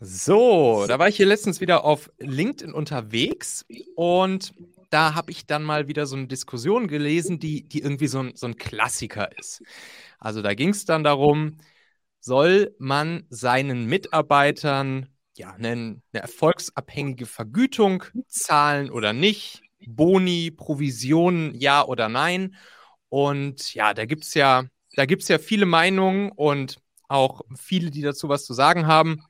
So, da war ich hier letztens wieder auf LinkedIn unterwegs und da habe ich dann mal wieder so eine Diskussion gelesen, die, die irgendwie so ein, so ein Klassiker ist. Also da ging es dann darum, soll man seinen Mitarbeitern ja, eine, eine erfolgsabhängige Vergütung zahlen oder nicht? Boni, Provisionen, ja oder nein? Und ja, da gibt es ja, da gibt's ja viele Meinungen und auch viele, die dazu was zu sagen haben.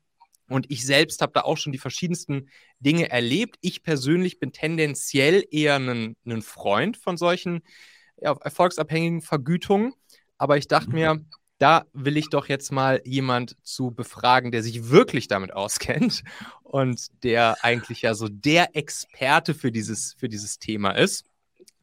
Und ich selbst habe da auch schon die verschiedensten Dinge erlebt. Ich persönlich bin tendenziell eher ein, ein Freund von solchen ja, erfolgsabhängigen Vergütungen. Aber ich dachte mir, mhm. da will ich doch jetzt mal jemand zu befragen, der sich wirklich damit auskennt und der eigentlich ja so der Experte für dieses, für dieses Thema ist,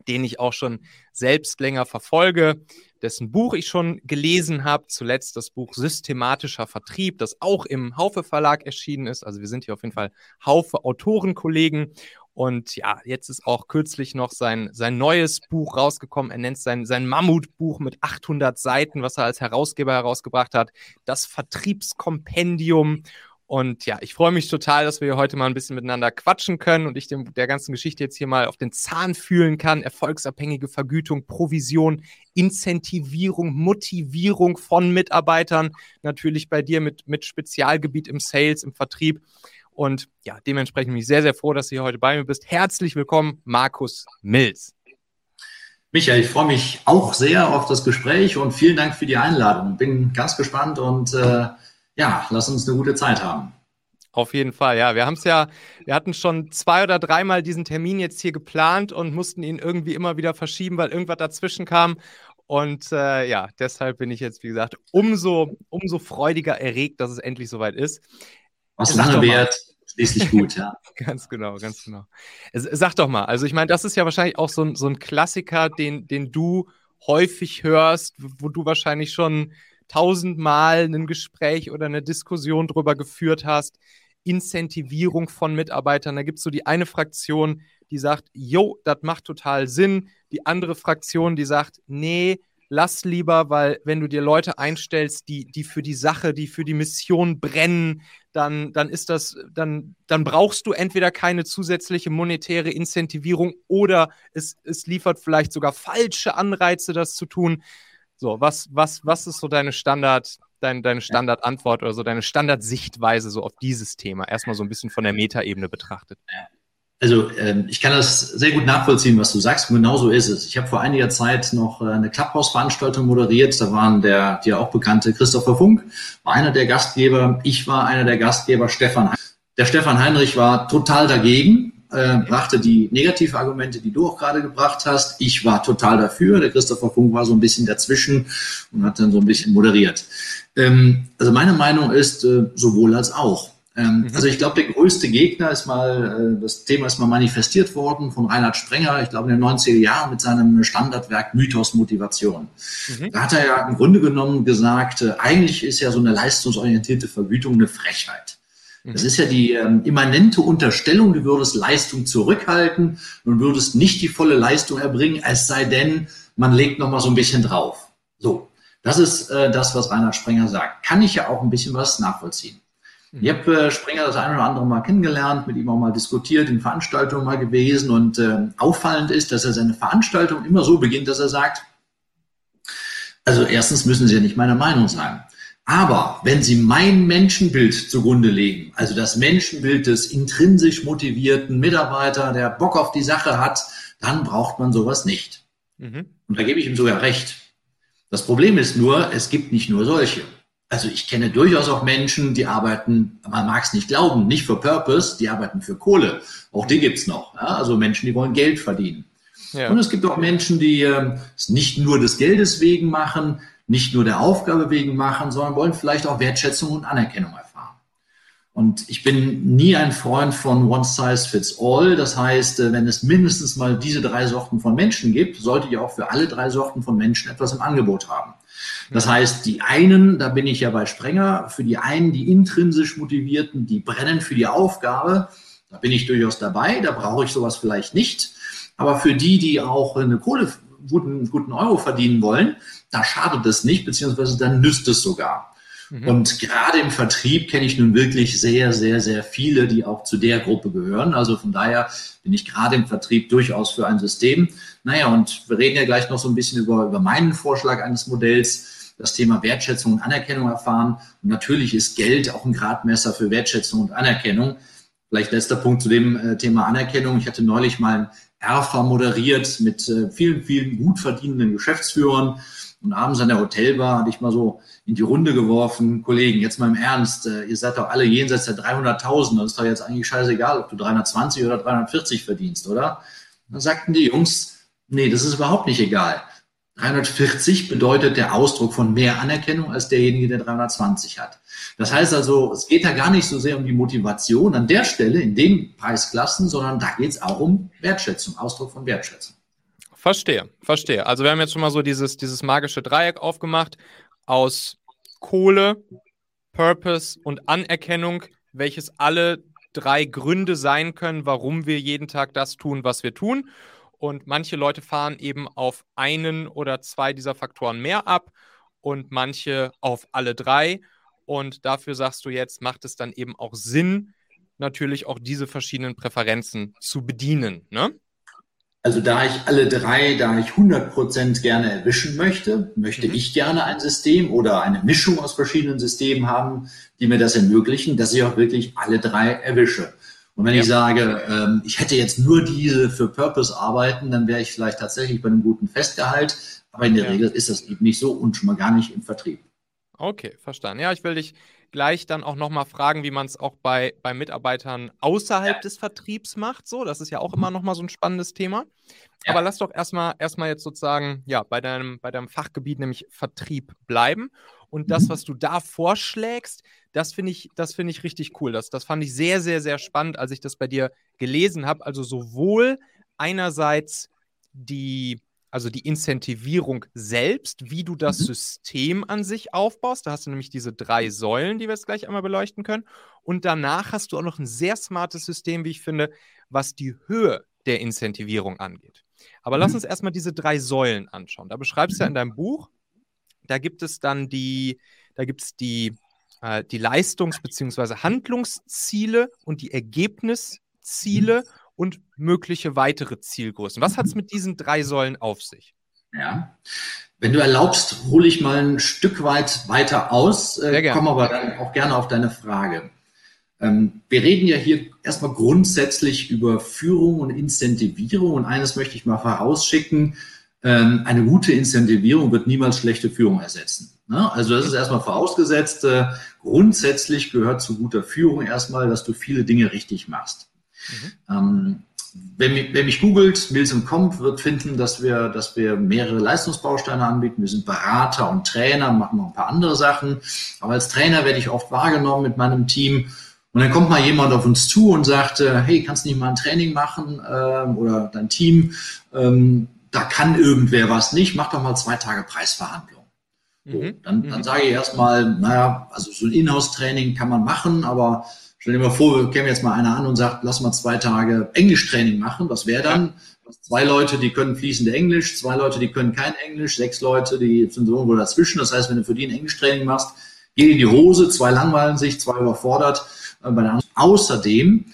den ich auch schon selbst länger verfolge dessen Buch ich schon gelesen habe. Zuletzt das Buch Systematischer Vertrieb, das auch im Haufe Verlag erschienen ist. Also wir sind hier auf jeden Fall Haufe Autorenkollegen. Und ja, jetzt ist auch kürzlich noch sein, sein neues Buch rausgekommen. Er nennt sein, sein Mammutbuch mit 800 Seiten, was er als Herausgeber herausgebracht hat. Das Vertriebskompendium. Und ja, ich freue mich total, dass wir heute mal ein bisschen miteinander quatschen können und ich dem, der ganzen Geschichte jetzt hier mal auf den Zahn fühlen kann. Erfolgsabhängige Vergütung, Provision, Incentivierung, Motivierung von Mitarbeitern. Natürlich bei dir mit, mit Spezialgebiet im Sales, im Vertrieb. Und ja, dementsprechend bin ich sehr, sehr froh, dass du hier heute bei mir bist. Herzlich willkommen, Markus Mills. Michael, ich freue mich auch sehr auf das Gespräch und vielen Dank für die Einladung. Bin ganz gespannt und äh, ja, lass uns eine gute Zeit haben. Auf jeden Fall, ja. Wir haben es ja, wir hatten schon zwei oder dreimal diesen Termin jetzt hier geplant und mussten ihn irgendwie immer wieder verschieben, weil irgendwas dazwischen kam. Und äh, ja, deshalb bin ich jetzt, wie gesagt, umso, umso freudiger erregt, dass es endlich soweit ist. Was lange währt, schließlich gut, ja. ganz genau, ganz genau. Sag doch mal, also ich meine, das ist ja wahrscheinlich auch so ein, so ein Klassiker, den, den du häufig hörst, wo du wahrscheinlich schon tausendmal ein Gespräch oder eine Diskussion drüber geführt hast. Incentivierung von Mitarbeitern. Da gibt es so die eine Fraktion, die sagt, jo, das macht total Sinn. Die andere Fraktion, die sagt, nee, lass lieber, weil wenn du dir Leute einstellst, die, die für die Sache, die für die Mission brennen, dann, dann ist das, dann, dann brauchst du entweder keine zusätzliche monetäre Incentivierung oder es, es liefert vielleicht sogar falsche Anreize, das zu tun. So, was, was, was ist so deine Standard, dein, deine Standardantwort oder so deine Standardsichtweise so auf dieses Thema? Erstmal so ein bisschen von der Metaebene betrachtet. Also ähm, ich kann das sehr gut nachvollziehen, was du sagst. Genau so ist es. Ich habe vor einiger Zeit noch äh, eine Clubhouse-Veranstaltung moderiert. Da waren der dir auch bekannte Christopher Funk, war einer der Gastgeber. Ich war einer der Gastgeber, Stefan. Der Stefan Heinrich war total dagegen äh, brachte die negative Argumente, die du auch gerade gebracht hast. Ich war total dafür. Der Christopher Funk war so ein bisschen dazwischen und hat dann so ein bisschen moderiert. Ähm, also meine Meinung ist äh, sowohl als auch. Ähm, mhm. Also ich glaube, der größte Gegner ist mal, äh, das Thema ist mal manifestiert worden von Reinhard Sprenger, ich glaube in den 90er Jahren mit seinem Standardwerk Mythos Motivation. Mhm. Da hat er ja im Grunde genommen gesagt, äh, eigentlich ist ja so eine leistungsorientierte Vergütung eine Frechheit. Das ist ja die ähm, immanente Unterstellung, du würdest Leistung zurückhalten und würdest nicht die volle Leistung erbringen, es sei denn, man legt noch mal so ein bisschen drauf. So, das ist äh, das, was Reinhard Sprenger sagt. Kann ich ja auch ein bisschen was nachvollziehen. Mhm. Ich habe äh, Sprenger das eine oder andere Mal kennengelernt, mit ihm auch mal diskutiert, in Veranstaltungen mal gewesen und äh, auffallend ist, dass er seine Veranstaltung immer so beginnt, dass er sagt, also erstens müssen Sie ja nicht meiner Meinung sein. Aber wenn Sie mein Menschenbild zugrunde legen, also das Menschenbild des intrinsisch motivierten Mitarbeiter, der Bock auf die Sache hat, dann braucht man sowas nicht. Mhm. Und da gebe ich ihm sogar recht. Das Problem ist nur, es gibt nicht nur solche. Also ich kenne durchaus auch Menschen, die arbeiten, man mag es nicht glauben, nicht für Purpose, die arbeiten für Kohle. Auch die gibt's noch. Ja? Also Menschen, die wollen Geld verdienen. Ja. Und es gibt auch Menschen, die äh, es nicht nur des Geldes wegen machen, nicht nur der Aufgabe wegen machen, sondern wollen vielleicht auch Wertschätzung und Anerkennung erfahren. Und ich bin nie ein Freund von One Size Fits All. Das heißt, äh, wenn es mindestens mal diese drei Sorten von Menschen gibt, sollte ich auch für alle drei Sorten von Menschen etwas im Angebot haben. Das heißt, die einen, da bin ich ja bei Sprenger, für die einen, die intrinsisch motivierten, die brennen für die Aufgabe, da bin ich durchaus dabei, da brauche ich sowas vielleicht nicht. Aber für die, die auch eine Kohle, guten, guten Euro verdienen wollen, da schadet es nicht, beziehungsweise dann nützt es sogar. Mhm. Und gerade im Vertrieb kenne ich nun wirklich sehr, sehr, sehr viele, die auch zu der Gruppe gehören. Also von daher bin ich gerade im Vertrieb durchaus für ein System. Naja, und wir reden ja gleich noch so ein bisschen über, über meinen Vorschlag eines Modells, das Thema Wertschätzung und Anerkennung erfahren. Und natürlich ist Geld auch ein Gradmesser für Wertschätzung und Anerkennung. Vielleicht letzter Punkt zu dem äh, Thema Anerkennung. Ich hatte neulich mal ein ERFA moderiert mit äh, vielen, vielen gut verdienenden Geschäftsführern. Und abends an der Hotelbar hatte ich mal so in die Runde geworfen, Kollegen, jetzt mal im Ernst, äh, ihr seid doch alle jenseits der 300.000, das ist doch jetzt eigentlich scheißegal, ob du 320 oder 340 verdienst, oder? Dann sagten die Jungs, nee, das ist überhaupt nicht egal. 340 bedeutet der Ausdruck von mehr Anerkennung als derjenige, der 320 hat. Das heißt also, es geht da gar nicht so sehr um die Motivation an der Stelle, in den Preisklassen, sondern da geht es auch um Wertschätzung, Ausdruck von Wertschätzung. Verstehe, verstehe. Also wir haben jetzt schon mal so dieses, dieses magische Dreieck aufgemacht aus Kohle, Purpose und Anerkennung, welches alle drei Gründe sein können, warum wir jeden Tag das tun, was wir tun. Und manche Leute fahren eben auf einen oder zwei dieser Faktoren mehr ab und manche auf alle drei. Und dafür sagst du jetzt, macht es dann eben auch Sinn, natürlich auch diese verschiedenen Präferenzen zu bedienen. Ne? Also da ich alle drei, da ich 100% gerne erwischen möchte, möchte mhm. ich gerne ein System oder eine Mischung aus verschiedenen Systemen haben, die mir das ermöglichen, dass ich auch wirklich alle drei erwische. Und wenn ja. ich sage, ähm, ich hätte jetzt nur diese für Purpose arbeiten, dann wäre ich vielleicht tatsächlich bei einem guten Festgehalt. Aber in der ja. Regel ist das eben nicht so und schon mal gar nicht im Vertrieb. Okay, verstanden. Ja, ich will dich gleich dann auch nochmal fragen, wie man es auch bei, bei Mitarbeitern außerhalb ja. des Vertriebs macht. So, das ist ja auch immer nochmal so ein spannendes Thema. Ja. Aber lass doch erstmal erstmal jetzt sozusagen ja bei deinem, bei deinem Fachgebiet, nämlich Vertrieb, bleiben. Und das, mhm. was du da vorschlägst, das finde ich, das ich richtig cool. Das, das fand ich sehr, sehr, sehr spannend, als ich das bei dir gelesen habe. Also sowohl einerseits die also die Incentivierung selbst, wie du das mhm. System an sich aufbaust. Da hast du nämlich diese drei Säulen, die wir jetzt gleich einmal beleuchten können. Und danach hast du auch noch ein sehr smartes System, wie ich finde, was die Höhe der Incentivierung angeht. Aber mhm. lass uns erstmal diese drei Säulen anschauen. Da beschreibst du ja in deinem Buch, da gibt es dann die, da gibt es die, äh, die Leistungs- bzw. Handlungsziele und die Ergebnisziele. Mhm und mögliche weitere Zielgrößen. Was hat es mit diesen drei Säulen auf sich? Ja. Wenn du erlaubst, hole ich mal ein Stück weit weiter aus, äh, komme aber dann auch gerne auf deine Frage. Ähm, wir reden ja hier erstmal grundsätzlich über Führung und Incentivierung und eines möchte ich mal vorausschicken. Ähm, eine gute Incentivierung wird niemals schlechte Führung ersetzen. Ne? Also das ist erstmal vorausgesetzt. Äh, grundsätzlich gehört zu guter Führung erstmal, dass du viele Dinge richtig machst. Mhm. Ähm, wer, mich, wer mich googelt, Mills Comp, wird finden, dass wir, dass wir mehrere Leistungsbausteine anbieten. Wir sind Berater und Trainer, machen noch ein paar andere Sachen. Aber als Trainer werde ich oft wahrgenommen mit meinem Team. Und dann kommt mal jemand auf uns zu und sagt, äh, hey, kannst du nicht mal ein Training machen ähm, oder dein Team? Ähm, da kann irgendwer was nicht, mach doch mal zwei Tage Preisverhandlung. So, mhm. dann, dann mhm. sage ich erstmal, naja, also so ein Inhouse-Training kann man machen, aber Stell dir mal vor, wir kämen jetzt mal einer an und sagt, lass mal zwei Tage Englischtraining machen. Was wäre dann? Zwei Leute, die können fließende Englisch, zwei Leute, die können kein Englisch, sechs Leute, die sind so irgendwo dazwischen. Das heißt, wenn du für die ein Englischtraining machst, geht in die Hose, zwei langweilen sich, zwei überfordert. Äh, Außerdem,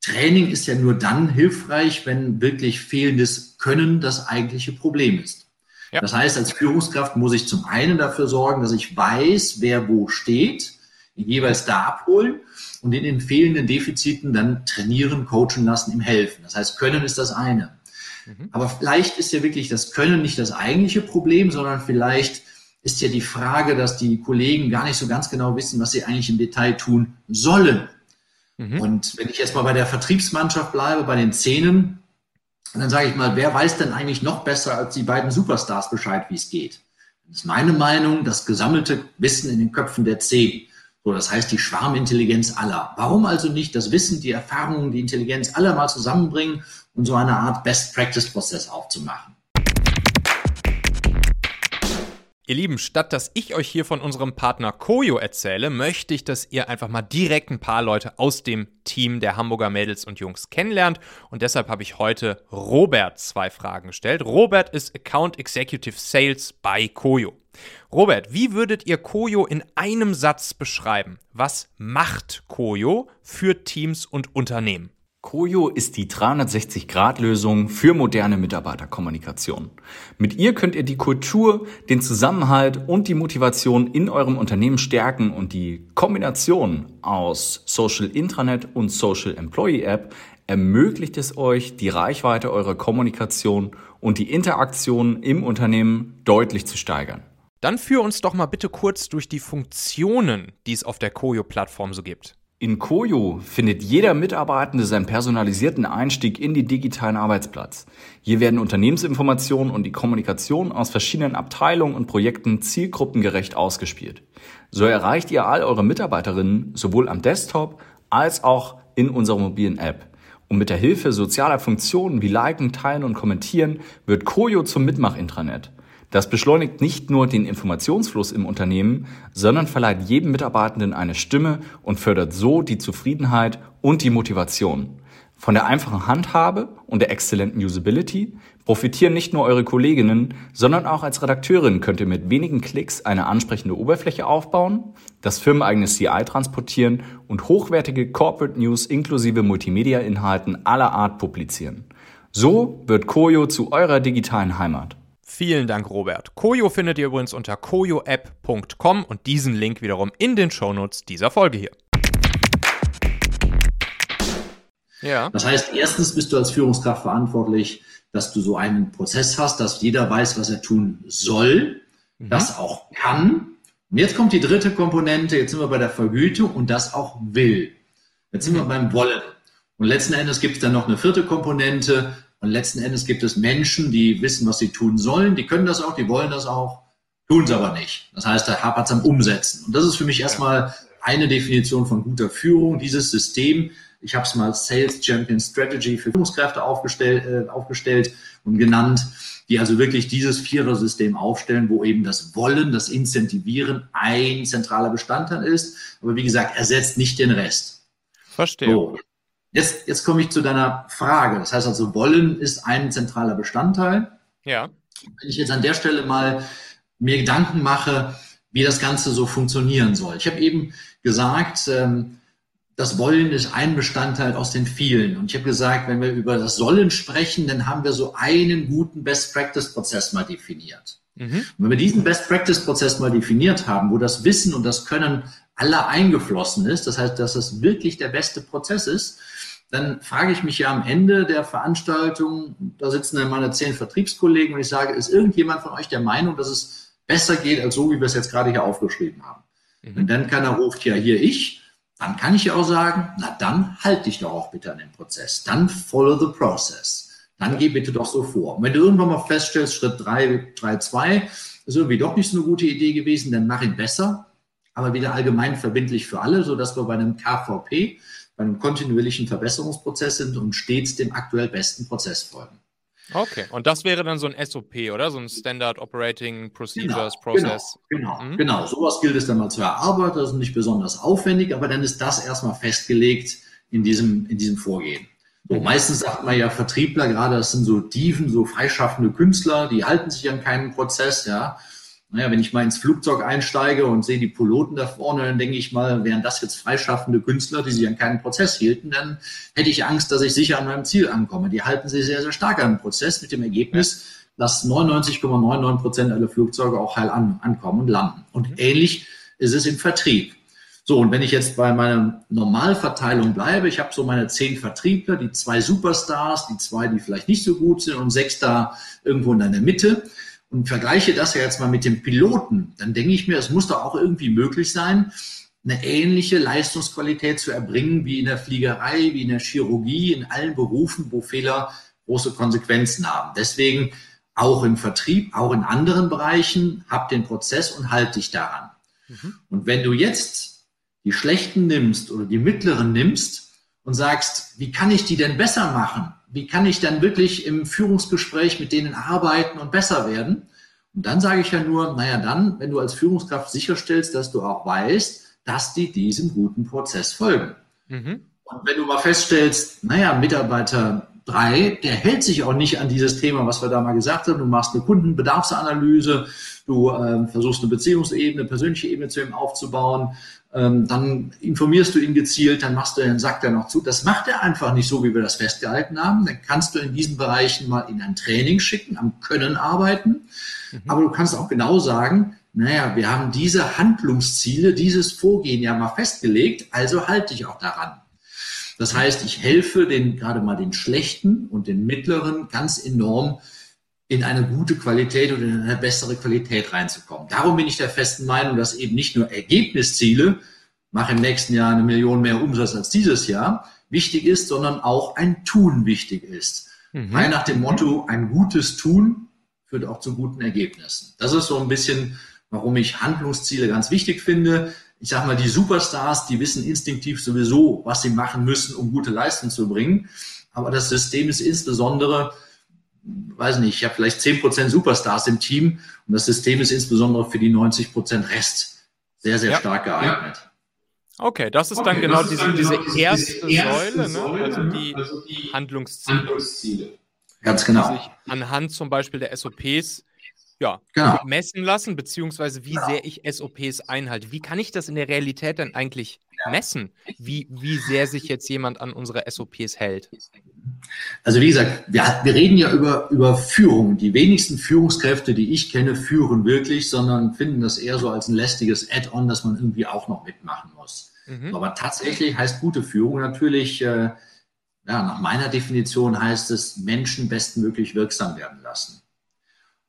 Training ist ja nur dann hilfreich, wenn wirklich fehlendes Können das eigentliche Problem ist. Ja. Das heißt, als Führungskraft muss ich zum einen dafür sorgen, dass ich weiß, wer wo steht, jeweils da abholen und in den fehlenden Defiziten dann trainieren, coachen lassen, ihm helfen. Das heißt, Können ist das eine. Mhm. Aber vielleicht ist ja wirklich das Können nicht das eigentliche Problem, sondern vielleicht ist ja die Frage, dass die Kollegen gar nicht so ganz genau wissen, was sie eigentlich im Detail tun sollen. Mhm. Und wenn ich jetzt mal bei der Vertriebsmannschaft bleibe, bei den Szenen, dann sage ich mal, wer weiß denn eigentlich noch besser als die beiden Superstars Bescheid, wie es geht? Das ist meine Meinung, das gesammelte Wissen in den Köpfen der Zehn. So, das heißt die Schwarmintelligenz aller. Warum also nicht das Wissen, die Erfahrungen, die Intelligenz aller mal zusammenbringen und so eine Art Best-Practice-Prozess aufzumachen? Ihr Lieben, statt dass ich euch hier von unserem Partner Koyo erzähle, möchte ich, dass ihr einfach mal direkt ein paar Leute aus dem Team der Hamburger Mädels und Jungs kennenlernt. Und deshalb habe ich heute Robert zwei Fragen gestellt. Robert ist Account Executive Sales bei Koyo. Robert, wie würdet ihr Koyo in einem Satz beschreiben? Was macht Koyo für Teams und Unternehmen? Koyo ist die 360-Grad-Lösung für moderne Mitarbeiterkommunikation. Mit ihr könnt ihr die Kultur, den Zusammenhalt und die Motivation in eurem Unternehmen stärken und die Kombination aus Social Intranet und Social Employee App ermöglicht es euch, die Reichweite eurer Kommunikation und die Interaktion im Unternehmen deutlich zu steigern. Dann führ uns doch mal bitte kurz durch die Funktionen, die es auf der Koyo-Plattform so gibt. In Koyo findet jeder Mitarbeitende seinen personalisierten Einstieg in die digitalen Arbeitsplatz. Hier werden Unternehmensinformationen und die Kommunikation aus verschiedenen Abteilungen und Projekten zielgruppengerecht ausgespielt. So erreicht ihr all eure Mitarbeiterinnen sowohl am Desktop als auch in unserer mobilen App. Und mit der Hilfe sozialer Funktionen wie Liken, Teilen und Kommentieren wird Koyo zum Mitmach-Intranet. Das beschleunigt nicht nur den Informationsfluss im Unternehmen, sondern verleiht jedem Mitarbeitenden eine Stimme und fördert so die Zufriedenheit und die Motivation. Von der einfachen Handhabe und der exzellenten Usability profitieren nicht nur eure Kolleginnen, sondern auch als Redakteurin könnt ihr mit wenigen Klicks eine ansprechende Oberfläche aufbauen, das firmeneigene CI transportieren und hochwertige Corporate News inklusive Multimedia-Inhalten aller Art publizieren. So wird Koyo zu eurer digitalen Heimat. Vielen Dank, Robert. Koyo findet ihr übrigens unter koyoapp.com und diesen Link wiederum in den Shownotes dieser Folge hier. Ja. Das heißt, erstens bist du als Führungskraft verantwortlich, dass du so einen Prozess hast, dass jeder weiß, was er tun soll, mhm. das auch kann. Und jetzt kommt die dritte Komponente, jetzt sind wir bei der Vergütung und das auch will. Jetzt sind mhm. wir beim Wollen. Und letzten Endes gibt es dann noch eine vierte Komponente, und letzten Endes gibt es Menschen, die wissen, was sie tun sollen, die können das auch, die wollen das auch, tun es aber nicht. Das heißt, da hapert es am Umsetzen. Und das ist für mich erstmal eine Definition von guter Führung, dieses System. Ich habe es mal Sales Champion Strategy für Führungskräfte aufgestellt, äh, aufgestellt und genannt, die also wirklich dieses Vierer-System aufstellen, wo eben das Wollen, das Incentivieren ein zentraler Bestandteil ist. Aber wie gesagt, ersetzt nicht den Rest. Verstehe. So. Jetzt, jetzt komme ich zu deiner Frage. Das heißt also, Wollen ist ein zentraler Bestandteil. Ja. Wenn ich jetzt an der Stelle mal mir Gedanken mache, wie das Ganze so funktionieren soll. Ich habe eben gesagt, ähm, das Wollen ist ein Bestandteil aus den vielen. Und ich habe gesagt, wenn wir über das Sollen sprechen, dann haben wir so einen guten Best-Practice-Prozess mal definiert. Mhm. Und wenn wir diesen Best-Practice-Prozess mal definiert haben, wo das Wissen und das Können aller eingeflossen ist, das heißt, dass es wirklich der beste Prozess ist, dann frage ich mich ja am Ende der Veranstaltung, da sitzen dann meine zehn Vertriebskollegen und ich sage, ist irgendjemand von euch der Meinung, dass es besser geht als so, wie wir es jetzt gerade hier aufgeschrieben haben? Mhm. Und dann keiner ruft ja hier ich, dann kann ich ja auch sagen, na dann halt dich doch auch bitte an den Prozess. Dann follow the process. Dann geh bitte doch so vor. Und wenn du irgendwann mal feststellst, Schritt 3, 3, 2 ist irgendwie doch nicht so eine gute Idee gewesen, dann mach ihn besser, aber wieder allgemein verbindlich für alle, sodass wir bei einem KVP einem kontinuierlichen Verbesserungsprozess sind und stets dem aktuell besten Prozess folgen. Okay, und das wäre dann so ein SOP, oder? So ein Standard Operating Procedures genau, Process. Genau, genau, mhm. genau. Sowas gilt es dann mal zu erarbeiten. Das ist nicht besonders aufwendig, aber dann ist das erstmal festgelegt in diesem, in diesem Vorgehen. So, mhm. meistens sagt man ja Vertriebler, gerade das sind so Dieven, so freischaffende Künstler, die halten sich an keinen Prozess, ja. Naja, wenn ich mal ins Flugzeug einsteige und sehe die Piloten da vorne, dann denke ich mal, wären das jetzt freischaffende Künstler, die sich an keinen Prozess hielten, dann hätte ich Angst, dass ich sicher an meinem Ziel ankomme. Die halten sich sehr, sehr stark an den Prozess mit dem Ergebnis, dass 99,99 Prozent aller Flugzeuge auch heil an, ankommen und landen. Und mhm. ähnlich ist es im Vertrieb. So, und wenn ich jetzt bei meiner Normalverteilung bleibe, ich habe so meine zehn Vertriebler, die zwei Superstars, die zwei, die vielleicht nicht so gut sind und sechs da irgendwo in der Mitte und vergleiche das ja jetzt mal mit dem Piloten, dann denke ich mir, es muss doch auch irgendwie möglich sein, eine ähnliche Leistungsqualität zu erbringen wie in der Fliegerei, wie in der Chirurgie, in allen Berufen, wo Fehler große Konsequenzen haben. Deswegen auch im Vertrieb, auch in anderen Bereichen, hab den Prozess und halt dich daran. Mhm. Und wenn du jetzt die schlechten nimmst oder die mittleren nimmst und sagst, wie kann ich die denn besser machen? Wie kann ich dann wirklich im Führungsgespräch mit denen arbeiten und besser werden? Und dann sage ich ja nur, naja, dann, wenn du als Führungskraft sicherstellst, dass du auch weißt, dass die diesem guten Prozess folgen. Mhm. Und wenn du mal feststellst, naja, Mitarbeiter drei, der hält sich auch nicht an dieses Thema, was wir da mal gesagt haben. Du machst eine Kundenbedarfsanalyse, du ähm, versuchst eine Beziehungsebene, persönliche Ebene zu ihm aufzubauen, ähm, dann informierst du ihn gezielt, dann machst du den Sack da noch zu. Das macht er einfach nicht so, wie wir das festgehalten haben. Dann kannst du in diesen Bereichen mal in ein Training schicken, am Können arbeiten. Mhm. Aber du kannst auch genau sagen, naja, wir haben diese Handlungsziele, dieses Vorgehen ja mal festgelegt, also halte ich auch daran. Das heißt, ich helfe den, gerade mal den schlechten und den mittleren ganz enorm in eine gute Qualität oder in eine bessere Qualität reinzukommen. Darum bin ich der festen Meinung, dass eben nicht nur Ergebnisziele, mache im nächsten Jahr eine Million mehr Umsatz als dieses Jahr, wichtig ist, sondern auch ein Tun wichtig ist. Mhm. Frei nach dem Motto, ein gutes Tun führt auch zu guten Ergebnissen. Das ist so ein bisschen, warum ich Handlungsziele ganz wichtig finde ich sage mal, die Superstars, die wissen instinktiv sowieso, was sie machen müssen, um gute Leistung zu bringen. Aber das System ist insbesondere, weiß nicht, ich habe vielleicht 10% Superstars im Team und das System ist insbesondere für die 90% Rest sehr, sehr ja. stark geeignet. Okay, das ist okay, dann genau diese, dann diese, genau erste, diese erste Säule, ne? Säule, also, die also die Handlungsziele. Handlungsziele. Ganz genau. Sich anhand zum Beispiel der SOPs ja, genau. messen lassen, beziehungsweise wie genau. sehr ich SOPs einhalte. Wie kann ich das in der Realität denn eigentlich messen, wie, wie sehr sich jetzt jemand an unsere SOPs hält? Also wie gesagt, wir, wir reden ja über, über Führung. Die wenigsten Führungskräfte, die ich kenne, führen wirklich, sondern finden das eher so als ein lästiges Add-on, das man irgendwie auch noch mitmachen muss. Mhm. Aber tatsächlich heißt gute Führung natürlich, äh, ja, nach meiner Definition heißt es, Menschen bestmöglich wirksam werden lassen.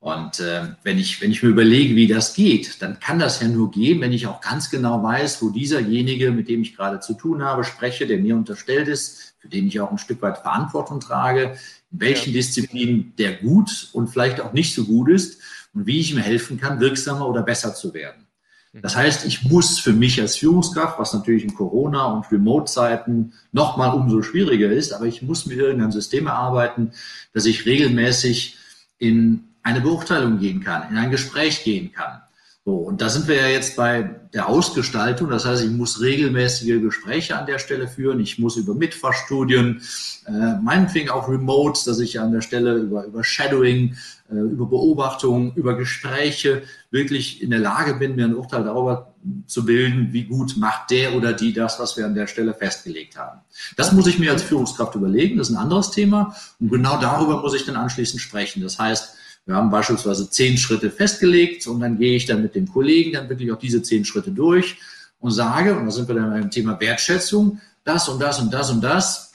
Und äh, wenn, ich, wenn ich mir überlege, wie das geht, dann kann das ja nur gehen, wenn ich auch ganz genau weiß, wo dieserjenige, mit dem ich gerade zu tun habe, spreche, der mir unterstellt ist, für den ich auch ein Stück weit Verantwortung trage, in welchen ja. Disziplinen der gut und vielleicht auch nicht so gut ist und wie ich ihm helfen kann, wirksamer oder besser zu werden. Mhm. Das heißt, ich muss für mich als Führungskraft, was natürlich in Corona- und Remote-Zeiten nochmal umso schwieriger ist, aber ich muss mit irgendeinem System erarbeiten, dass ich regelmäßig in eine Beurteilung gehen kann, in ein Gespräch gehen kann. So, und da sind wir ja jetzt bei der Ausgestaltung. Das heißt, ich muss regelmäßige Gespräche an der Stelle führen. Ich muss über Mitfahrstudien, äh, meinetwegen auch Remote, dass ich an der Stelle über, über Shadowing, äh, über Beobachtung, über Gespräche wirklich in der Lage bin, mir ein Urteil darüber zu bilden, wie gut macht der oder die das, was wir an der Stelle festgelegt haben. Das muss ich mir als Führungskraft überlegen. Das ist ein anderes Thema. Und genau darüber muss ich dann anschließend sprechen. Das heißt, wir haben beispielsweise zehn Schritte festgelegt und dann gehe ich dann mit dem Kollegen dann wirklich auch diese zehn Schritte durch und sage, und da sind wir dann beim Thema Wertschätzung, das und das und das und das,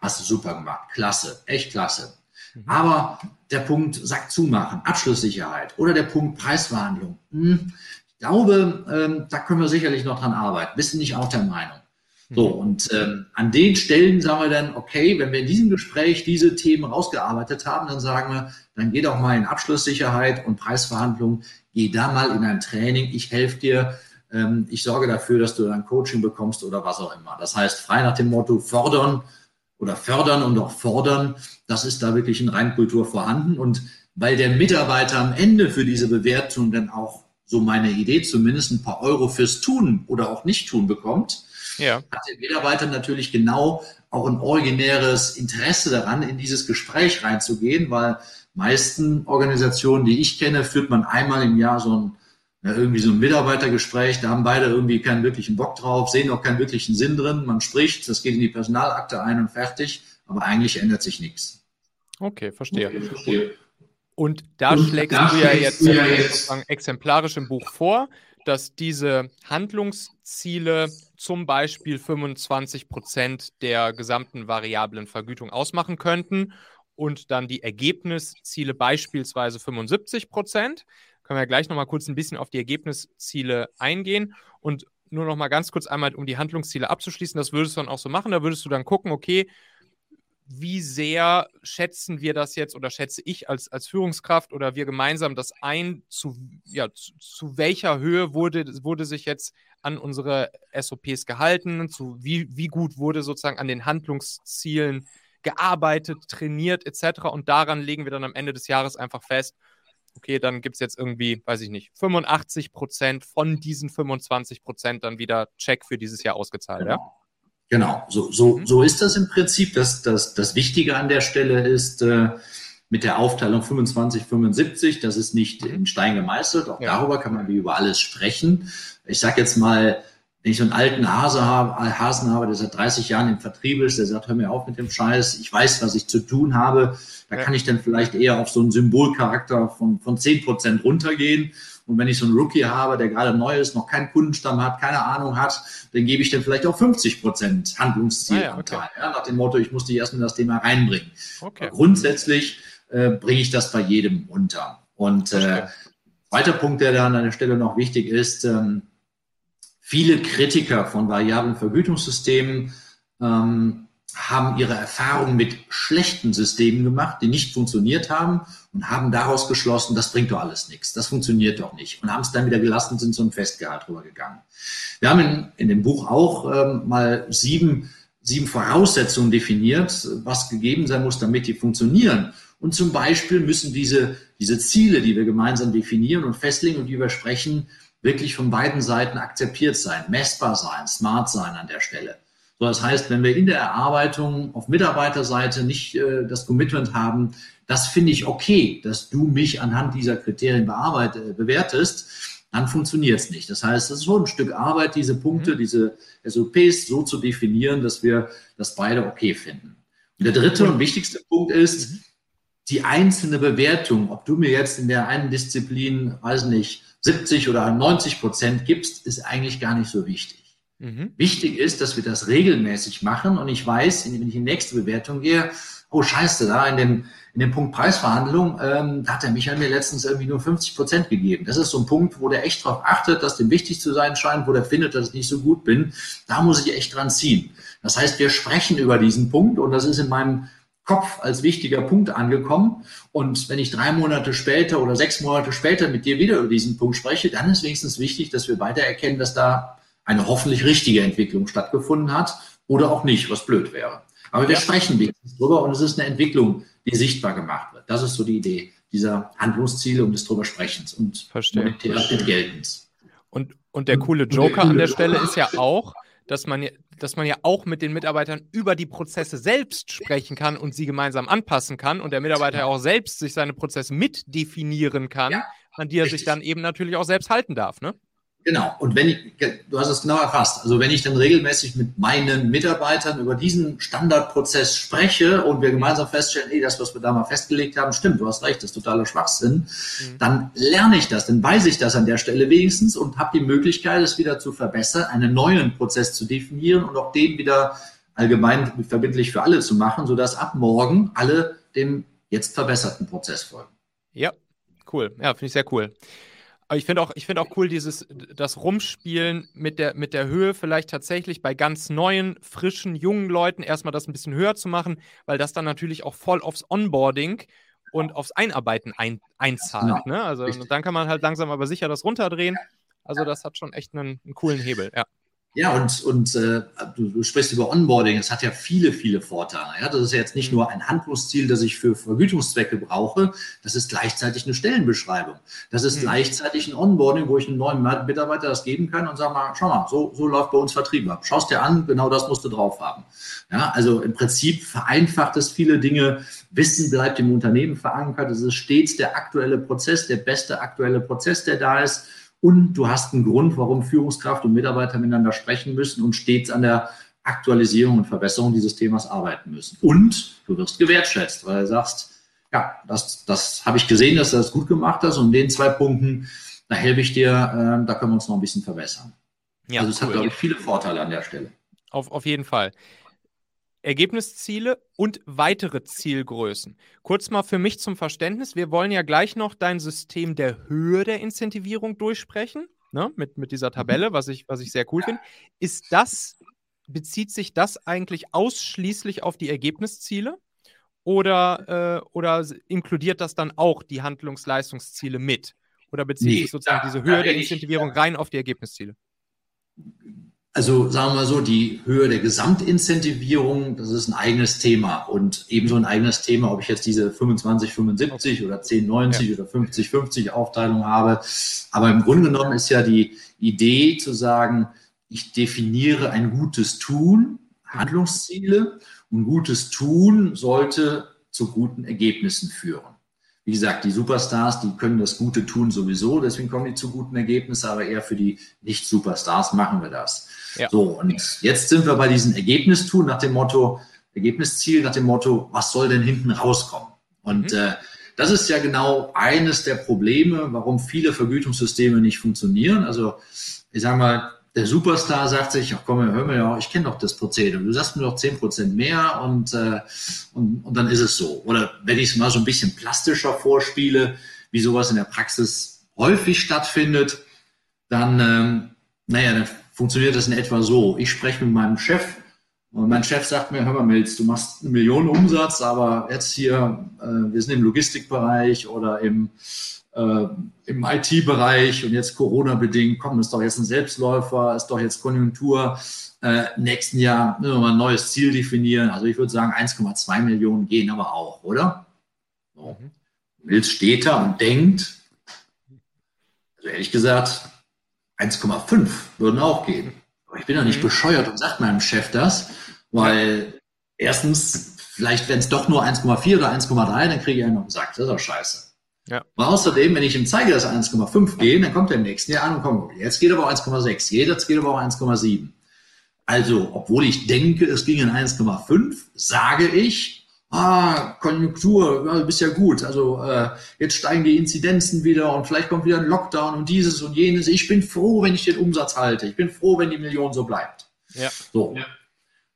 hast du super gemacht, klasse, echt klasse. Mhm. Aber der Punkt Sack zumachen, Abschlusssicherheit oder der Punkt Preisverhandlung, hm, ich glaube, ähm, da können wir sicherlich noch dran arbeiten. Bist du nicht auch der Meinung? So, mhm. und ähm, an den Stellen sagen wir dann, okay, wenn wir in diesem Gespräch diese Themen rausgearbeitet haben, dann sagen wir, dann geh doch mal in Abschlusssicherheit und Preisverhandlungen, geh da mal in ein Training, ich helfe dir, ähm, ich sorge dafür, dass du ein Coaching bekommst oder was auch immer. Das heißt, frei nach dem Motto fordern oder fördern und auch fordern, das ist da wirklich in Reinkultur vorhanden. Und weil der Mitarbeiter am Ende für diese Bewertung dann auch, so meine Idee zumindest, ein paar Euro fürs Tun oder auch Nicht-Tun bekommt, ja. hat der Mitarbeiter natürlich genau auch ein originäres Interesse daran, in dieses Gespräch reinzugehen, weil meisten Organisationen, die ich kenne, führt man einmal im Jahr so ein ja, irgendwie so ein Mitarbeitergespräch, da haben beide irgendwie keinen wirklichen Bock drauf, sehen auch keinen wirklichen Sinn drin, man spricht, das geht in die Personalakte ein und fertig, aber eigentlich ändert sich nichts. Okay, verstehe. Okay, verstehe. Und da und schlägst da du ja jetzt, ja jetzt exemplarisch im Buch vor, dass diese Handlungsziele zum Beispiel 25 Prozent der gesamten variablen Vergütung ausmachen könnten und dann die Ergebnisziele beispielsweise 75 Prozent. Können wir gleich nochmal kurz ein bisschen auf die Ergebnisziele eingehen und nur noch mal ganz kurz einmal, um die Handlungsziele abzuschließen. Das würdest du dann auch so machen. Da würdest du dann gucken, okay, wie sehr schätzen wir das jetzt oder schätze ich als, als Führungskraft oder wir gemeinsam das ein, zu, ja, zu, zu, welcher Höhe wurde, wurde sich jetzt an unsere SOPs gehalten, zu wie, wie gut wurde sozusagen an den Handlungszielen gearbeitet, trainiert etc. Und daran legen wir dann am Ende des Jahres einfach fest, okay, dann gibt es jetzt irgendwie, weiß ich nicht, 85 Prozent von diesen 25 Prozent dann wieder Check für dieses Jahr ausgezahlt, genau. ja? Genau, so, so, mhm. so ist das im Prinzip. Das, das, das Wichtige an der Stelle ist äh, mit der Aufteilung 25, 75, das ist nicht in Stein gemeißelt. Auch ja. darüber kann man wie über alles sprechen. Ich sage jetzt mal, wenn ich so einen alten Hase habe, Hasen habe, der seit 30 Jahren im Vertrieb ist, der sagt, hör mir auf mit dem Scheiß, ich weiß, was ich zu tun habe, da ja. kann ich dann vielleicht eher auf so einen Symbolcharakter von, von 10 Prozent runtergehen und wenn ich so einen Rookie habe, der gerade neu ist, noch keinen Kundenstamm hat, keine Ahnung hat, dann gebe ich dann vielleicht auch 50 Prozent Handlungszielanteil. Ah, ja, okay. ja, nach dem Motto, ich muss dich erst in das Thema reinbringen. Okay. Grundsätzlich äh, bringe ich das bei jedem unter. Und äh, zweiter Punkt, der da an der Stelle noch wichtig ist, ähm, viele Kritiker von variablen Vergütungssystemen ähm, haben ihre Erfahrungen mit schlechten Systemen gemacht, die nicht funktioniert haben und haben daraus geschlossen, das bringt doch alles nichts, das funktioniert doch nicht und haben es dann wieder gelassen sind so ein Festgehalt drüber gegangen. Wir haben in, in dem Buch auch ähm, mal sieben, sieben Voraussetzungen definiert, was gegeben sein muss, damit die funktionieren. Und zum Beispiel müssen diese, diese Ziele, die wir gemeinsam definieren und festlegen und die wir sprechen, wirklich von beiden Seiten akzeptiert sein, messbar sein, smart sein an der Stelle. So, das heißt, wenn wir in der Erarbeitung auf Mitarbeiterseite nicht äh, das Commitment haben, das finde ich okay, dass du mich anhand dieser Kriterien bearbeit, äh, bewertest, dann funktioniert es nicht. Das heißt, es ist schon ein Stück Arbeit, diese Punkte, mhm. diese SOPs so zu definieren, dass wir das beide okay finden. Und der dritte und wichtigste Punkt ist, mhm. die einzelne Bewertung, ob du mir jetzt in der einen Disziplin, weiß nicht, 70 oder 90 Prozent gibst, ist eigentlich gar nicht so wichtig. Mhm. Wichtig ist, dass wir das regelmäßig machen und ich weiß, wenn ich in die nächste Bewertung gehe, oh scheiße, da in dem, in dem Punkt Preisverhandlung, ähm, da hat der Michael mir letztens irgendwie nur 50 Prozent gegeben. Das ist so ein Punkt, wo der echt darauf achtet, dass dem wichtig zu sein scheint, wo der findet, dass ich nicht so gut bin. Da muss ich echt dran ziehen. Das heißt, wir sprechen über diesen Punkt und das ist in meinem Kopf als wichtiger Punkt angekommen. Und wenn ich drei Monate später oder sechs Monate später mit dir wieder über diesen Punkt spreche, dann ist wenigstens wichtig, dass wir weiter erkennen, dass da eine hoffentlich richtige Entwicklung stattgefunden hat oder auch nicht, was blöd wäre. Aber wir ja. sprechen wenigstens drüber und es ist eine Entwicklung, die sichtbar gemacht wird. Das ist so die Idee dieser Handlungsziele und des drüber Sprechens und Verstehe. Geltens. Und, und der coole Joker an der Stelle ist ja auch, dass man, dass man ja auch mit den Mitarbeitern über die Prozesse selbst sprechen kann und sie gemeinsam anpassen kann und der Mitarbeiter ja auch selbst sich seine Prozesse mitdefinieren kann, ja, an die er richtig. sich dann eben natürlich auch selbst halten darf. Ne? Genau. Und wenn ich, du hast es genau erfasst. Also wenn ich dann regelmäßig mit meinen Mitarbeitern über diesen Standardprozess spreche und wir gemeinsam feststellen, ey, das, was wir da mal festgelegt haben, stimmt, du hast recht, das ist totaler Schwachsinn, mhm. dann lerne ich das, dann weiß ich das an der Stelle wenigstens und habe die Möglichkeit, es wieder zu verbessern, einen neuen Prozess zu definieren und auch den wieder allgemein verbindlich für alle zu machen, sodass ab morgen alle dem jetzt verbesserten Prozess folgen. Ja, cool. Ja, finde ich sehr cool. Aber ich finde auch, ich auch cool, dieses, das Rumspielen mit der, mit der Höhe vielleicht tatsächlich bei ganz neuen, frischen, jungen Leuten erstmal das ein bisschen höher zu machen, weil das dann natürlich auch voll aufs Onboarding und aufs Einarbeiten ein, einzahlt. Ne? Also dann kann man halt langsam aber sicher das runterdrehen. Also das hat schon echt einen, einen coolen Hebel, ja. Ja, und, und äh, du, du sprichst über Onboarding. Es hat ja viele, viele Vorteile. Ja? Das ist ja jetzt nicht mhm. nur ein Handlungsziel, das ich für Vergütungszwecke brauche. Das ist gleichzeitig eine Stellenbeschreibung. Das ist mhm. gleichzeitig ein Onboarding, wo ich einem neuen Mitarbeiter das geben kann und sage mal, schau mal, so, so läuft bei uns Vertrieb ab. Schaust dir an, genau das musst du drauf haben. Ja, also im Prinzip vereinfacht es viele Dinge. Wissen bleibt im Unternehmen verankert. Es ist stets der aktuelle Prozess, der beste aktuelle Prozess, der da ist und du hast einen Grund, warum Führungskraft und Mitarbeiter miteinander sprechen müssen und stets an der Aktualisierung und Verbesserung dieses Themas arbeiten müssen. Und du wirst gewertschätzt, weil du sagst, ja, das, das habe ich gesehen, dass du das gut gemacht hast und in den zwei Punkten, da helfe ich dir, äh, da können wir uns noch ein bisschen verbessern. Ja, also es cool. hat, glaube ich, viele Vorteile an der Stelle. Auf, auf jeden Fall. Ergebnisziele und weitere Zielgrößen. Kurz mal für mich zum Verständnis. Wir wollen ja gleich noch dein System der Höhe der Incentivierung durchsprechen, ne? mit, mit dieser Tabelle, was ich, was ich sehr cool finde. Ist das, bezieht sich das eigentlich ausschließlich auf die Ergebnisziele? Oder, äh, oder inkludiert das dann auch die Handlungsleistungsziele mit? Oder bezieht nee, sich sozusagen da, diese Höhe der Incentivierung rein auf die Ergebnisziele? Also sagen wir mal so, die Höhe der Gesamtincentivierung, das ist ein eigenes Thema und ebenso ein eigenes Thema, ob ich jetzt diese 25, 75 oder 10, 90 ja. oder 50, 50 Aufteilung habe. Aber im Grunde genommen ist ja die Idee zu sagen, ich definiere ein gutes Tun, Handlungsziele und gutes Tun sollte zu guten Ergebnissen führen. Wie gesagt, die Superstars, die können das Gute tun sowieso, deswegen kommen die zu guten Ergebnissen, aber eher für die Nicht-Superstars machen wir das. Ja. So, und jetzt sind wir bei diesem Ergebnistun nach dem Motto, Ergebnisziel nach dem Motto, was soll denn hinten rauskommen? Und mhm. äh, das ist ja genau eines der Probleme, warum viele Vergütungssysteme nicht funktionieren. Also ich sage mal, der Superstar sagt sich, ach komm, hör mir ja, ich kenne doch das Prozedere, du sagst mir doch zehn Prozent mehr und, äh, und, und dann ist es so. Oder wenn ich es mal so ein bisschen plastischer vorspiele, wie sowas in der Praxis häufig stattfindet, dann, ähm, naja, dann funktioniert das in etwa so. Ich spreche mit meinem Chef und mein Chef sagt mir, hör mal Milz, du machst eine Million Umsatz, aber jetzt hier, äh, wir sind im Logistikbereich oder im äh, im IT-Bereich und jetzt Corona-bedingt, komm, ist doch jetzt ein Selbstläufer, ist doch jetzt Konjunktur. Äh, nächsten Jahr müssen wir mal ein neues Ziel definieren. Also ich würde sagen, 1,2 Millionen gehen aber auch, oder? So. Mhm. Mills steht da und denkt, also ehrlich gesagt, 1,5 würden auch gehen. Aber ich bin doch nicht mhm. bescheuert und sagt meinem Chef das, weil erstens, vielleicht wenn es doch nur 1,4 oder 1,3, dann kriege ich einen auf den Sack. Das ist doch scheiße. Ja. Und außerdem, wenn ich ihm zeige, dass 1,5 gehen, dann kommt er im nächsten Jahr an und kommt, jetzt geht aber auch 1,6, jetzt geht aber auch 1,7. Also, obwohl ich denke, es ging in 1,5, sage ich, ah, Konjunktur, ja, du bist ja gut. Also äh, jetzt steigen die Inzidenzen wieder und vielleicht kommt wieder ein Lockdown und dieses und jenes. Ich bin froh, wenn ich den Umsatz halte. Ich bin froh, wenn die Million so bleibt. Ja. So. Ja.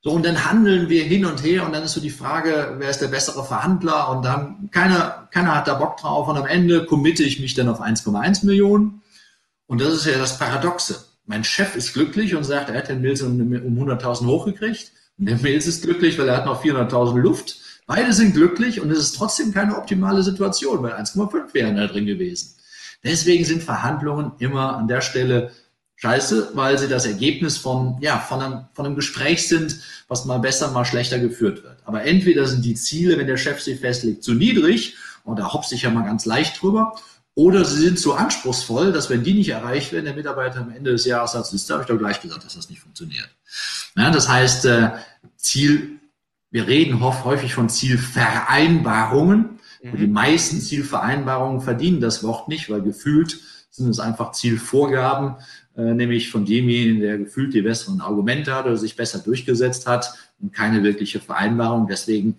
So, und dann handeln wir hin und her und dann ist so die Frage, wer ist der bessere Verhandler und dann keiner, keiner hat da Bock drauf und am Ende committe ich mich dann auf 1,1 Millionen. Und das ist ja das Paradoxe. Mein Chef ist glücklich und sagt, er hat den Mills um, um 100.000 hochgekriegt. Und der Mills ist glücklich, weil er hat noch 400.000 Luft. Beide sind glücklich und es ist trotzdem keine optimale Situation, weil 1,5 wären da drin gewesen. Deswegen sind Verhandlungen immer an der Stelle scheiße, weil sie das Ergebnis von, ja, von einem, von einem Gespräch sind, was mal besser, mal schlechter geführt wird. Aber entweder sind die Ziele, wenn der Chef sie festlegt, zu niedrig und da hoppt sich ja mal ganz leicht drüber, oder sie sind so anspruchsvoll, dass wenn die nicht erreicht werden, der Mitarbeiter am Ende des Jahres sagt, das habe ich doch gleich gesagt, dass das nicht funktioniert. Ja, das heißt, äh, Ziel, wir reden häufig von Zielvereinbarungen. Mhm. Die meisten Zielvereinbarungen verdienen das Wort nicht, weil gefühlt sind es einfach Zielvorgaben, äh, nämlich von demjenigen, der gefühlt die besseren Argumente hat oder sich besser durchgesetzt hat und keine wirkliche Vereinbarung. Deswegen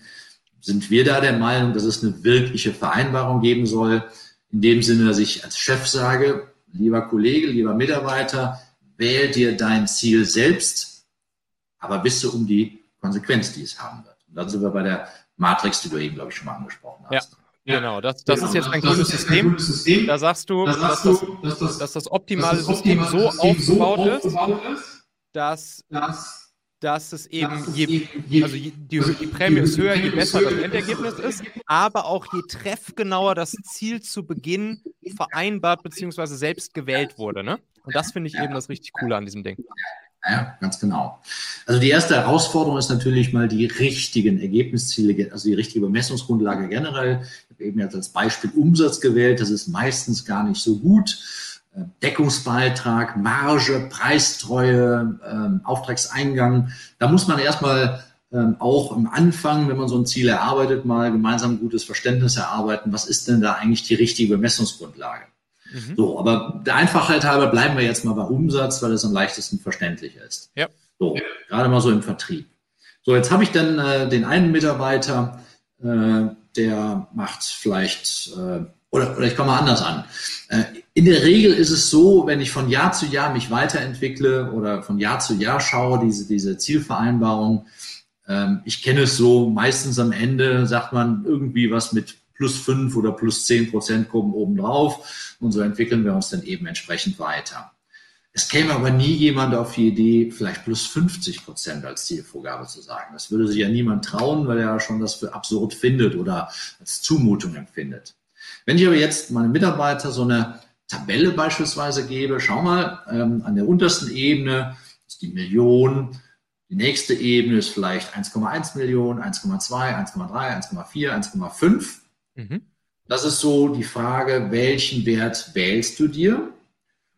sind wir da der Meinung, dass es eine wirkliche Vereinbarung geben soll. In dem Sinne, dass ich als Chef sage, lieber Kollege, lieber Mitarbeiter, wähl dir dein Ziel selbst, aber wisse um die Konsequenz, die es haben wird. Und dann sind wir bei der Matrix, die du eben, glaube ich, schon mal angesprochen hast. Ja. Genau, das, das genau. ist jetzt ein, gutes System. ein gutes System. Da sagst du, da sagst dass, du das, dass, das, das optimale das System, so, aufgebaut so aufgebaut ist, dass, dass, dass es eben, je, je, also je, die, die Prämie ist höher, je besser das Endergebnis ist, aber auch je treffgenauer das Ziel zu Beginn vereinbart bzw. selbst gewählt wurde. Ne? Und das finde ich eben das richtig Coole an diesem Ding. Ja, ganz genau. Also die erste Herausforderung ist natürlich mal die richtigen Ergebnisziele, also die richtige Bemessungsgrundlage generell. Ich habe eben jetzt als Beispiel Umsatz gewählt, das ist meistens gar nicht so gut. Äh, Deckungsbeitrag, Marge, Preistreue, ähm, Auftragseingang. Da muss man erstmal ähm, auch am Anfang, wenn man so ein Ziel erarbeitet, mal gemeinsam ein gutes Verständnis erarbeiten. Was ist denn da eigentlich die richtige Bemessungsgrundlage? Mhm. So, aber der Einfachheit halber bleiben wir jetzt mal bei Umsatz, weil es am leichtesten verständlich ist. Ja. So, gerade mal so im Vertrieb. So, jetzt habe ich dann äh, den einen Mitarbeiter, äh, der macht vielleicht, äh, oder, oder ich komme mal anders an. Äh, in der Regel ist es so, wenn ich von Jahr zu Jahr mich weiterentwickle oder von Jahr zu Jahr schaue, diese, diese Zielvereinbarung, ähm, ich kenne es so, meistens am Ende sagt man irgendwie was mit plus fünf oder plus zehn Prozent kommen obendrauf und so entwickeln wir uns dann eben entsprechend weiter. Es käme aber nie jemand auf die Idee, vielleicht plus 50 Prozent als Zielvorgabe zu sagen. Das würde sich ja niemand trauen, weil er schon das für absurd findet oder als Zumutung empfindet. Wenn ich aber jetzt meinen Mitarbeiter so eine Tabelle beispielsweise gebe, schau mal, ähm, an der untersten Ebene ist die Million, die nächste Ebene ist vielleicht 1,1 Millionen, 1,2, 1,3, 1,4, 1,5. Mhm. Das ist so die Frage, welchen Wert wählst du dir?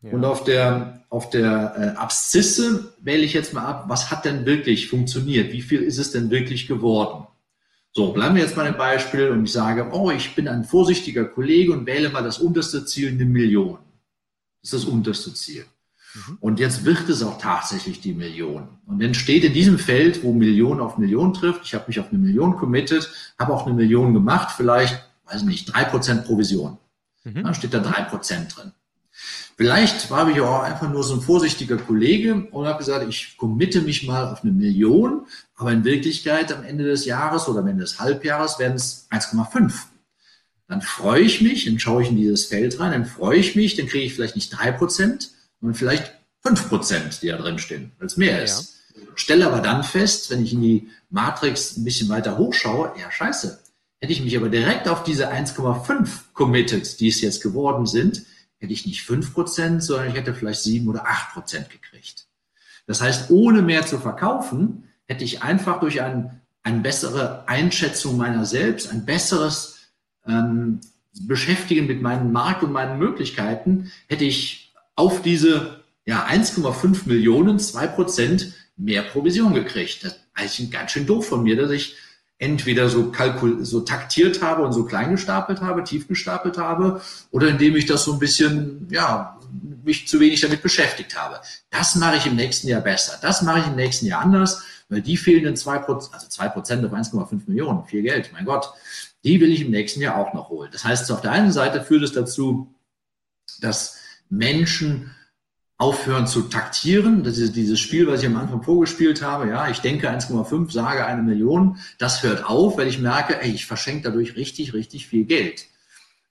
Ja. Und auf der, auf der äh, Abszisse wähle ich jetzt mal ab, was hat denn wirklich funktioniert? Wie viel ist es denn wirklich geworden? So, bleiben wir jetzt bei dem Beispiel und ich sage, oh, ich bin ein vorsichtiger Kollege und wähle mal das unterste Ziel, eine Million. Das ist das unterste Ziel. Mhm. Und jetzt wird es auch tatsächlich die Million. Und dann steht in diesem Feld, wo Million auf Million trifft, ich habe mich auf eine Million committed, habe auch eine Million gemacht, vielleicht, weiß nicht, drei Prozent Provision. Mhm. Dann steht da drei Prozent drin. Vielleicht war ich auch einfach nur so ein vorsichtiger Kollege und habe gesagt, ich committe mich mal auf eine Million, aber in Wirklichkeit am Ende des Jahres oder am Ende des Halbjahres werden es 1,5. Dann freue ich mich, dann schaue ich in dieses Feld rein, dann freue ich mich, dann kriege ich vielleicht nicht drei Prozent, sondern vielleicht fünf Prozent, die da drin stehen, weil es mehr ja. ist. Stelle aber dann fest, wenn ich in die Matrix ein bisschen weiter hochschaue, ja scheiße, hätte ich mich aber direkt auf diese 1,5 committed, die es jetzt geworden sind, hätte ich nicht fünf Prozent, sondern ich hätte vielleicht sieben oder acht Prozent gekriegt. Das heißt, ohne mehr zu verkaufen, hätte ich einfach durch ein, eine bessere Einschätzung meiner selbst, ein besseres ähm, Beschäftigen mit meinem Markt und meinen Möglichkeiten, hätte ich auf diese ja, 1,5 Millionen, zwei Prozent mehr Provision gekriegt. Das ist eigentlich ganz schön doof von mir, dass ich entweder so kalkul so taktiert habe und so klein gestapelt habe, tief gestapelt habe, oder indem ich das so ein bisschen, ja, mich zu wenig damit beschäftigt habe. Das mache ich im nächsten Jahr besser. Das mache ich im nächsten Jahr anders, weil die fehlenden zwei Prozent, also zwei Prozent auf 1,5 Millionen, viel Geld, mein Gott, die will ich im nächsten Jahr auch noch holen. Das heißt, auf der einen Seite führt es dazu, dass Menschen aufhören zu taktieren. Das ist dieses Spiel, was ich am Anfang vorgespielt habe. Ja, ich denke 1,5, sage eine Million. Das hört auf, weil ich merke, ey, ich verschenke dadurch richtig, richtig viel Geld.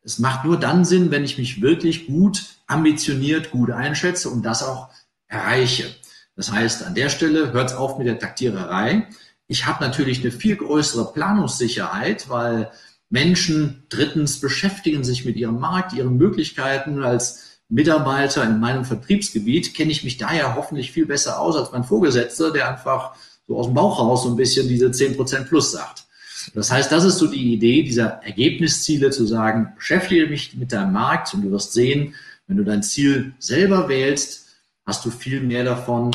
Es macht nur dann Sinn, wenn ich mich wirklich gut, ambitioniert, gut einschätze und das auch erreiche. Das heißt, an der Stelle hört es auf mit der Taktiererei. Ich habe natürlich eine viel größere Planungssicherheit, weil Menschen drittens beschäftigen sich mit ihrem Markt, ihren Möglichkeiten als Mitarbeiter in meinem Vertriebsgebiet kenne ich mich daher hoffentlich viel besser aus als mein Vorgesetzter, der einfach so aus dem Bauch raus so ein bisschen diese 10% plus sagt. Das heißt, das ist so die Idee dieser Ergebnisziele zu sagen, beschäftige mich mit deinem Markt und du wirst sehen, wenn du dein Ziel selber wählst, hast du viel mehr davon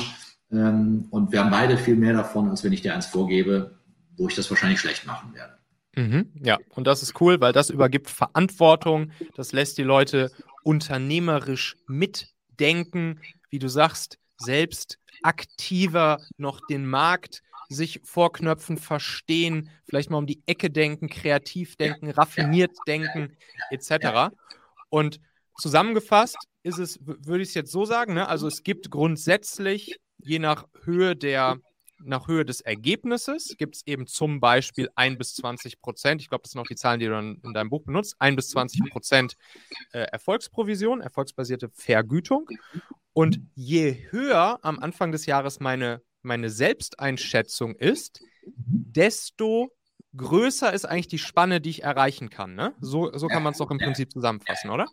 ähm, und wir haben beide viel mehr davon, als wenn ich dir eins vorgebe, wo ich das wahrscheinlich schlecht machen werde. Mhm, ja, und das ist cool, weil das übergibt Verantwortung, das lässt die Leute unternehmerisch mitdenken, wie du sagst, selbst aktiver noch den Markt sich vorknöpfen, verstehen, vielleicht mal um die Ecke denken, kreativ denken, raffiniert denken, etc. Und zusammengefasst ist es, würde ich es jetzt so sagen, ne? also es gibt grundsätzlich, je nach Höhe der nach Höhe des Ergebnisses gibt es eben zum Beispiel 1 bis 20 Prozent. Ich glaube, das sind auch die Zahlen, die du in, in deinem Buch benutzt. 1 bis 20 Prozent äh, Erfolgsprovision, erfolgsbasierte Vergütung. Und je höher am Anfang des Jahres meine, meine Selbsteinschätzung ist, desto größer ist eigentlich die Spanne, die ich erreichen kann. Ne? So, so kann man es doch im Prinzip zusammenfassen, oder?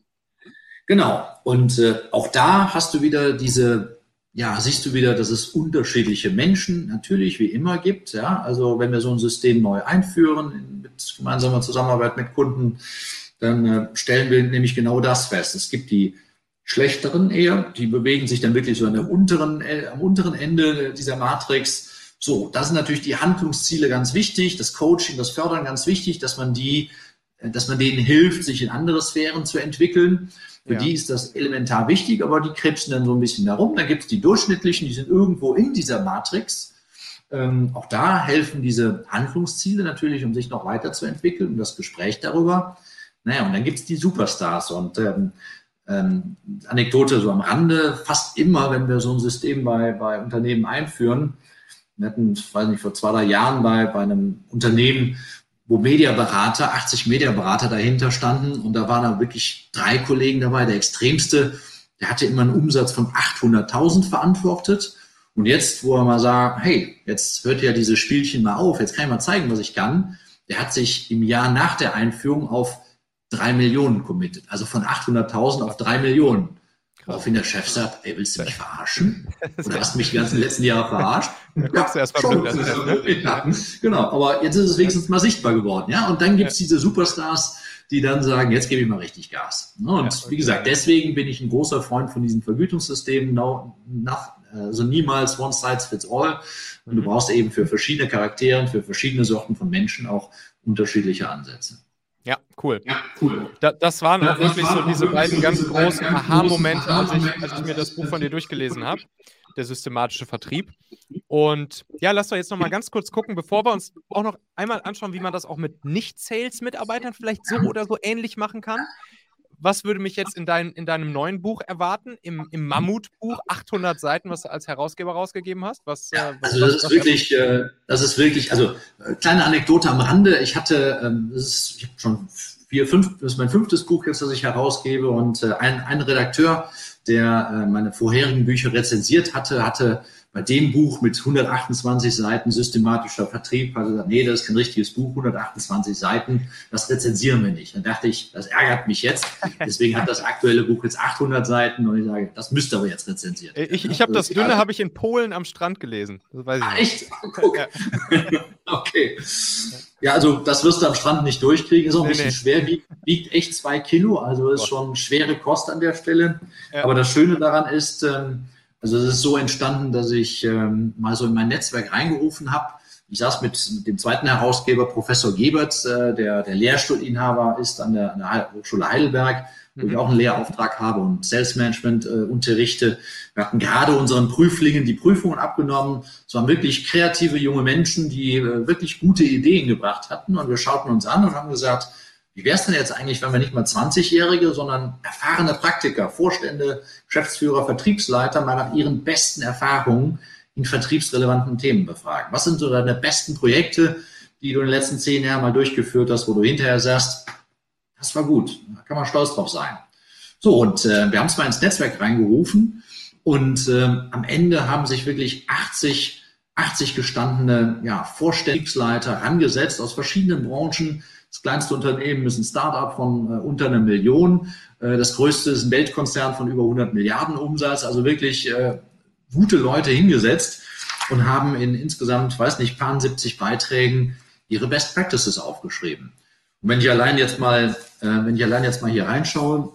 Genau. Und äh, auch da hast du wieder diese ja, siehst du wieder, dass es unterschiedliche Menschen natürlich wie immer gibt. Ja, also wenn wir so ein System neu einführen mit gemeinsamer Zusammenarbeit mit Kunden, dann äh, stellen wir nämlich genau das fest. Es gibt die schlechteren eher, die bewegen sich dann wirklich so an der unteren, äh, am unteren Ende dieser Matrix. So, da sind natürlich die Handlungsziele ganz wichtig, das Coaching, das Fördern ganz wichtig, dass man die, dass man denen hilft, sich in andere Sphären zu entwickeln. Für ja. die ist das elementar wichtig, aber die krebsen dann so ein bisschen darum. Dann gibt es die durchschnittlichen, die sind irgendwo in dieser Matrix. Ähm, auch da helfen diese Handlungsziele natürlich, um sich noch weiterzuentwickeln und das Gespräch darüber. Naja, und dann gibt es die Superstars und ähm, ähm, Anekdote so am Rande, fast immer, wenn wir so ein System bei, bei Unternehmen einführen, wir hatten, weiß nicht, vor zwei, drei Jahren bei, bei einem Unternehmen, wo Mediaberater, 80 Mediaberater dahinter standen und da waren da wirklich drei Kollegen dabei. Der extremste, der hatte immer einen Umsatz von 800.000 verantwortet. Und jetzt, wo er mal sagt, hey, jetzt hört ja dieses Spielchen mal auf, jetzt kann ich mal zeigen, was ich kann, der hat sich im Jahr nach der Einführung auf drei Millionen committed. Also von 800.000 auf drei Millionen. Woraufhin der Chef sagt, ey, willst du mich verarschen? Oder hast du mich die ganzen letzten Jahre verarscht? Da ja, du erst mal blöd, ne? ja, genau, aber jetzt ist es wenigstens mal sichtbar geworden. Ja, und dann gibt's diese Superstars, die dann sagen, jetzt gebe ich mal richtig Gas. Ne? Und ja, okay. wie gesagt, deswegen bin ich ein großer Freund von diesen Vergütungssystemen, also niemals one size fits all. Und du mhm. brauchst eben für verschiedene Charaktere, für verschiedene Sorten von Menschen auch unterschiedliche Ansätze. Ja, cool. Ja, cool. Da, das waren auch wirklich so diese beiden ganz großen Aha-Momente, als ich, als ich mir das Buch von dir durchgelesen habe, der systematische Vertrieb. Und ja, lass doch jetzt noch mal ganz kurz gucken, bevor wir uns auch noch einmal anschauen, wie man das auch mit Nicht-Sales-Mitarbeitern vielleicht so oder so ähnlich machen kann was würde mich jetzt in, dein, in deinem neuen Buch erwarten, im, im Mammutbuch, 800 Seiten, was du als Herausgeber rausgegeben hast? Was, ja, äh, also das was, ist wirklich, äh, das ist wirklich, also äh, kleine Anekdote am Rande. Ich hatte, ähm, das ist, ich habe schon vier, fünf, das ist mein fünftes Buch jetzt, das ich herausgebe und äh, ein, ein Redakteur, der äh, meine vorherigen Bücher rezensiert hatte, hatte bei dem Buch mit 128 Seiten systematischer Vertrieb hat er gesagt, nee, das ist kein richtiges Buch, 128 Seiten, das rezensieren wir nicht. Dann dachte ich, das ärgert mich jetzt. Deswegen hat das aktuelle Buch jetzt 800 Seiten und ich sage, das müsste aber jetzt rezensiert werden. Ich, ich habe das dünne, habe ich in Polen am Strand gelesen. Das weiß ich ah, echt? Guck. Ja. okay. Ja, also das wirst du am Strand nicht durchkriegen. Ist auch ein nee, bisschen nee. schwer, wiegt, wiegt, echt zwei Kilo, also ist schon schwere Kost an der Stelle. Ja. Aber das Schöne daran ist, ähm, also es ist so entstanden, dass ich ähm, mal so in mein Netzwerk reingerufen habe. Ich saß mit, mit dem zweiten Herausgeber, Professor Gebert, äh, der der Lehrstuhlinhaber ist an der, an der Hochschule Heidelberg, wo ich mhm. auch einen Lehrauftrag habe und Sales Management äh, unterrichte. Wir hatten gerade unseren Prüflingen die Prüfungen abgenommen. Es waren wirklich kreative junge Menschen, die äh, wirklich gute Ideen gebracht hatten. Und wir schauten uns an und haben gesagt, wie wäre es denn jetzt eigentlich, wenn wir nicht mal 20-Jährige, sondern erfahrene Praktiker, Vorstände, Geschäftsführer, Vertriebsleiter mal nach ihren besten Erfahrungen in vertriebsrelevanten Themen befragen? Was sind so deine besten Projekte, die du in den letzten zehn Jahren mal durchgeführt hast, wo du hinterher sagst, das war gut, da kann man stolz drauf sein. So, und äh, wir haben es mal ins Netzwerk reingerufen und äh, am Ende haben sich wirklich 80, 80 gestandene ja, Vorstellungsleiter rangesetzt aus verschiedenen Branchen, das kleinste Unternehmen ist ein Startup von äh, unter einer Million. Äh, das größte ist ein Weltkonzern von über 100 Milliarden Umsatz. Also wirklich äh, gute Leute hingesetzt und haben in insgesamt, weiß nicht, paar 70 Beiträgen ihre Best Practices aufgeschrieben. Und wenn ich allein jetzt mal, äh, wenn ich allein jetzt mal hier reinschaue,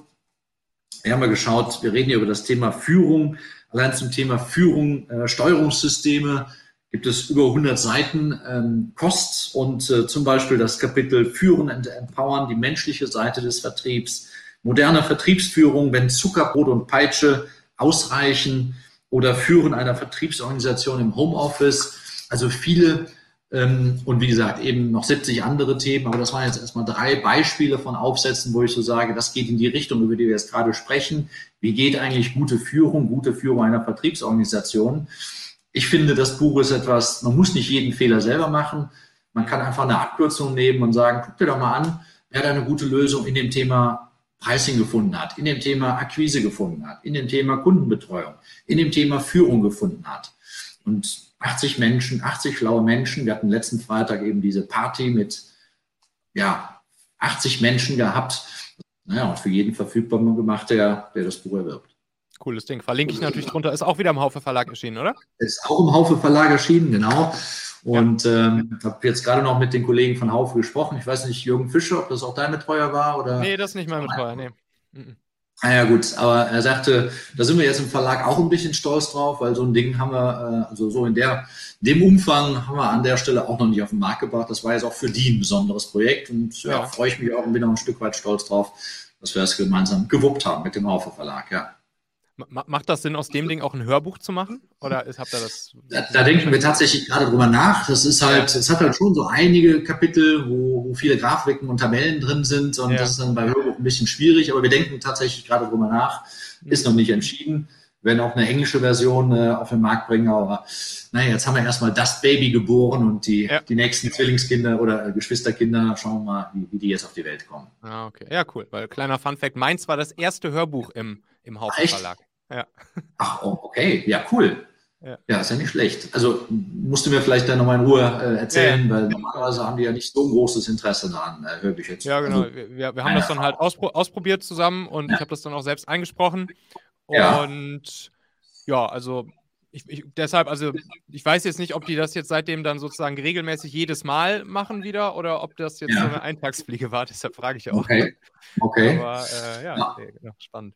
wir haben mal geschaut, wir reden hier über das Thema Führung, allein zum Thema Führung, äh, Steuerungssysteme, gibt es über 100 Seiten ähm, Kost und äh, zum Beispiel das Kapitel Führen und Empowern, die menschliche Seite des Vertriebs, moderne Vertriebsführung, wenn Zuckerbrot und Peitsche ausreichen oder Führen einer Vertriebsorganisation im Homeoffice. Also viele ähm, und wie gesagt eben noch 70 andere Themen, aber das waren jetzt erstmal drei Beispiele von Aufsätzen, wo ich so sage, das geht in die Richtung, über die wir jetzt gerade sprechen. Wie geht eigentlich gute Führung, gute Führung einer Vertriebsorganisation? Ich finde, das Buch ist etwas, man muss nicht jeden Fehler selber machen. Man kann einfach eine Abkürzung nehmen und sagen, guck dir doch mal an, wer da eine gute Lösung in dem Thema Pricing gefunden hat, in dem Thema Akquise gefunden hat, in dem Thema Kundenbetreuung, in dem Thema Führung gefunden hat. Und 80 Menschen, 80 schlaue Menschen, wir hatten letzten Freitag eben diese Party mit, ja, 80 Menschen gehabt. Naja, und für jeden verfügbar gemacht, der, der das Buch erwirbt. Cooles Ding. Verlinke ich natürlich drunter. Ist auch wieder im Haufe Verlag erschienen, oder? Ist auch im Haufe Verlag erschienen, genau. Und ja. ähm, habe jetzt gerade noch mit den Kollegen von Haufe gesprochen. Ich weiß nicht, Jürgen Fischer, ob das auch dein Betreuer war oder. Nee, das ist nicht mein Betreuer, nee. Naja, ah gut, aber er sagte, da sind wir jetzt im Verlag auch ein bisschen stolz drauf, weil so ein Ding haben wir, äh, also so in der, dem Umfang haben wir an der Stelle auch noch nicht auf den Markt gebracht. Das war jetzt auch für die ein besonderes Projekt und ja, ja freue ich mich auch und bin auch ein Stück weit stolz drauf, dass wir es gemeinsam gewuppt haben mit dem Haufe Verlag, ja. Macht das Sinn, aus dem Ding auch ein Hörbuch zu machen? Oder habt ihr das? Da, da denken wir tatsächlich gerade drüber nach. Das ist halt, es hat halt schon so einige Kapitel, wo, wo viele Grafiken und Tabellen drin sind und ja. das ist dann bei Hörbuch ein bisschen schwierig, aber wir denken tatsächlich gerade drüber nach. Mhm. Ist noch nicht entschieden. Wir werden auch eine englische Version äh, auf den Markt bringen, aber naja, jetzt haben wir erstmal das Baby geboren und die, ja. die nächsten Zwillingskinder oder äh, Geschwisterkinder, schauen wir mal, wie, wie die jetzt auf die Welt kommen. Ah, okay. Ja, cool. Weil kleiner Fun Fact, meins war das erste Hörbuch im, im Hauptverlag. Ja. Ach, oh, okay, ja, cool. Ja. ja. ist ja nicht schlecht. Also musst du mir vielleicht dann nochmal in Ruhe äh, erzählen, ja. weil normalerweise haben die ja nicht so ein großes Interesse daran, äh, höre jetzt. Ja, genau. Also, wir, wir haben das dann halt auspro ausprobiert zusammen und ja. ich habe das dann auch selbst eingesprochen. Und ja, also Ich, ich, deshalb, also ich weiß jetzt nicht, ob die das jetzt seitdem dann sozusagen regelmäßig jedes Mal machen wieder oder ob das jetzt so eine Eintagsfliege war. Deshalb frage ich auch. Okay. okay. Aber äh, ja, ja. Okay, genau, spannend.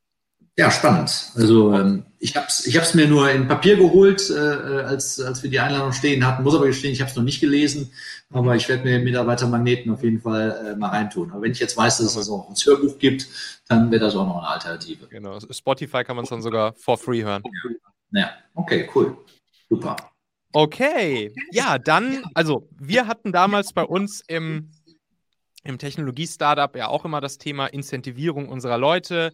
Ja, spannend. Also ähm, ich habe es ich mir nur in Papier geholt, äh, äh, als, als wir die Einladung stehen hatten. Muss aber gestehen, ich habe es noch nicht gelesen, aber ich werde mir Mitarbeitermagneten auf jeden Fall äh, mal reintun. Aber wenn ich jetzt weiß, dass es das auch ein Hörbuch gibt, dann wäre das auch noch eine Alternative. Genau, Spotify kann man es dann sogar for free hören. Ja, okay, cool. Super. Okay, ja, dann, also wir hatten damals bei uns im, im Technologie-Startup ja auch immer das Thema Incentivierung unserer Leute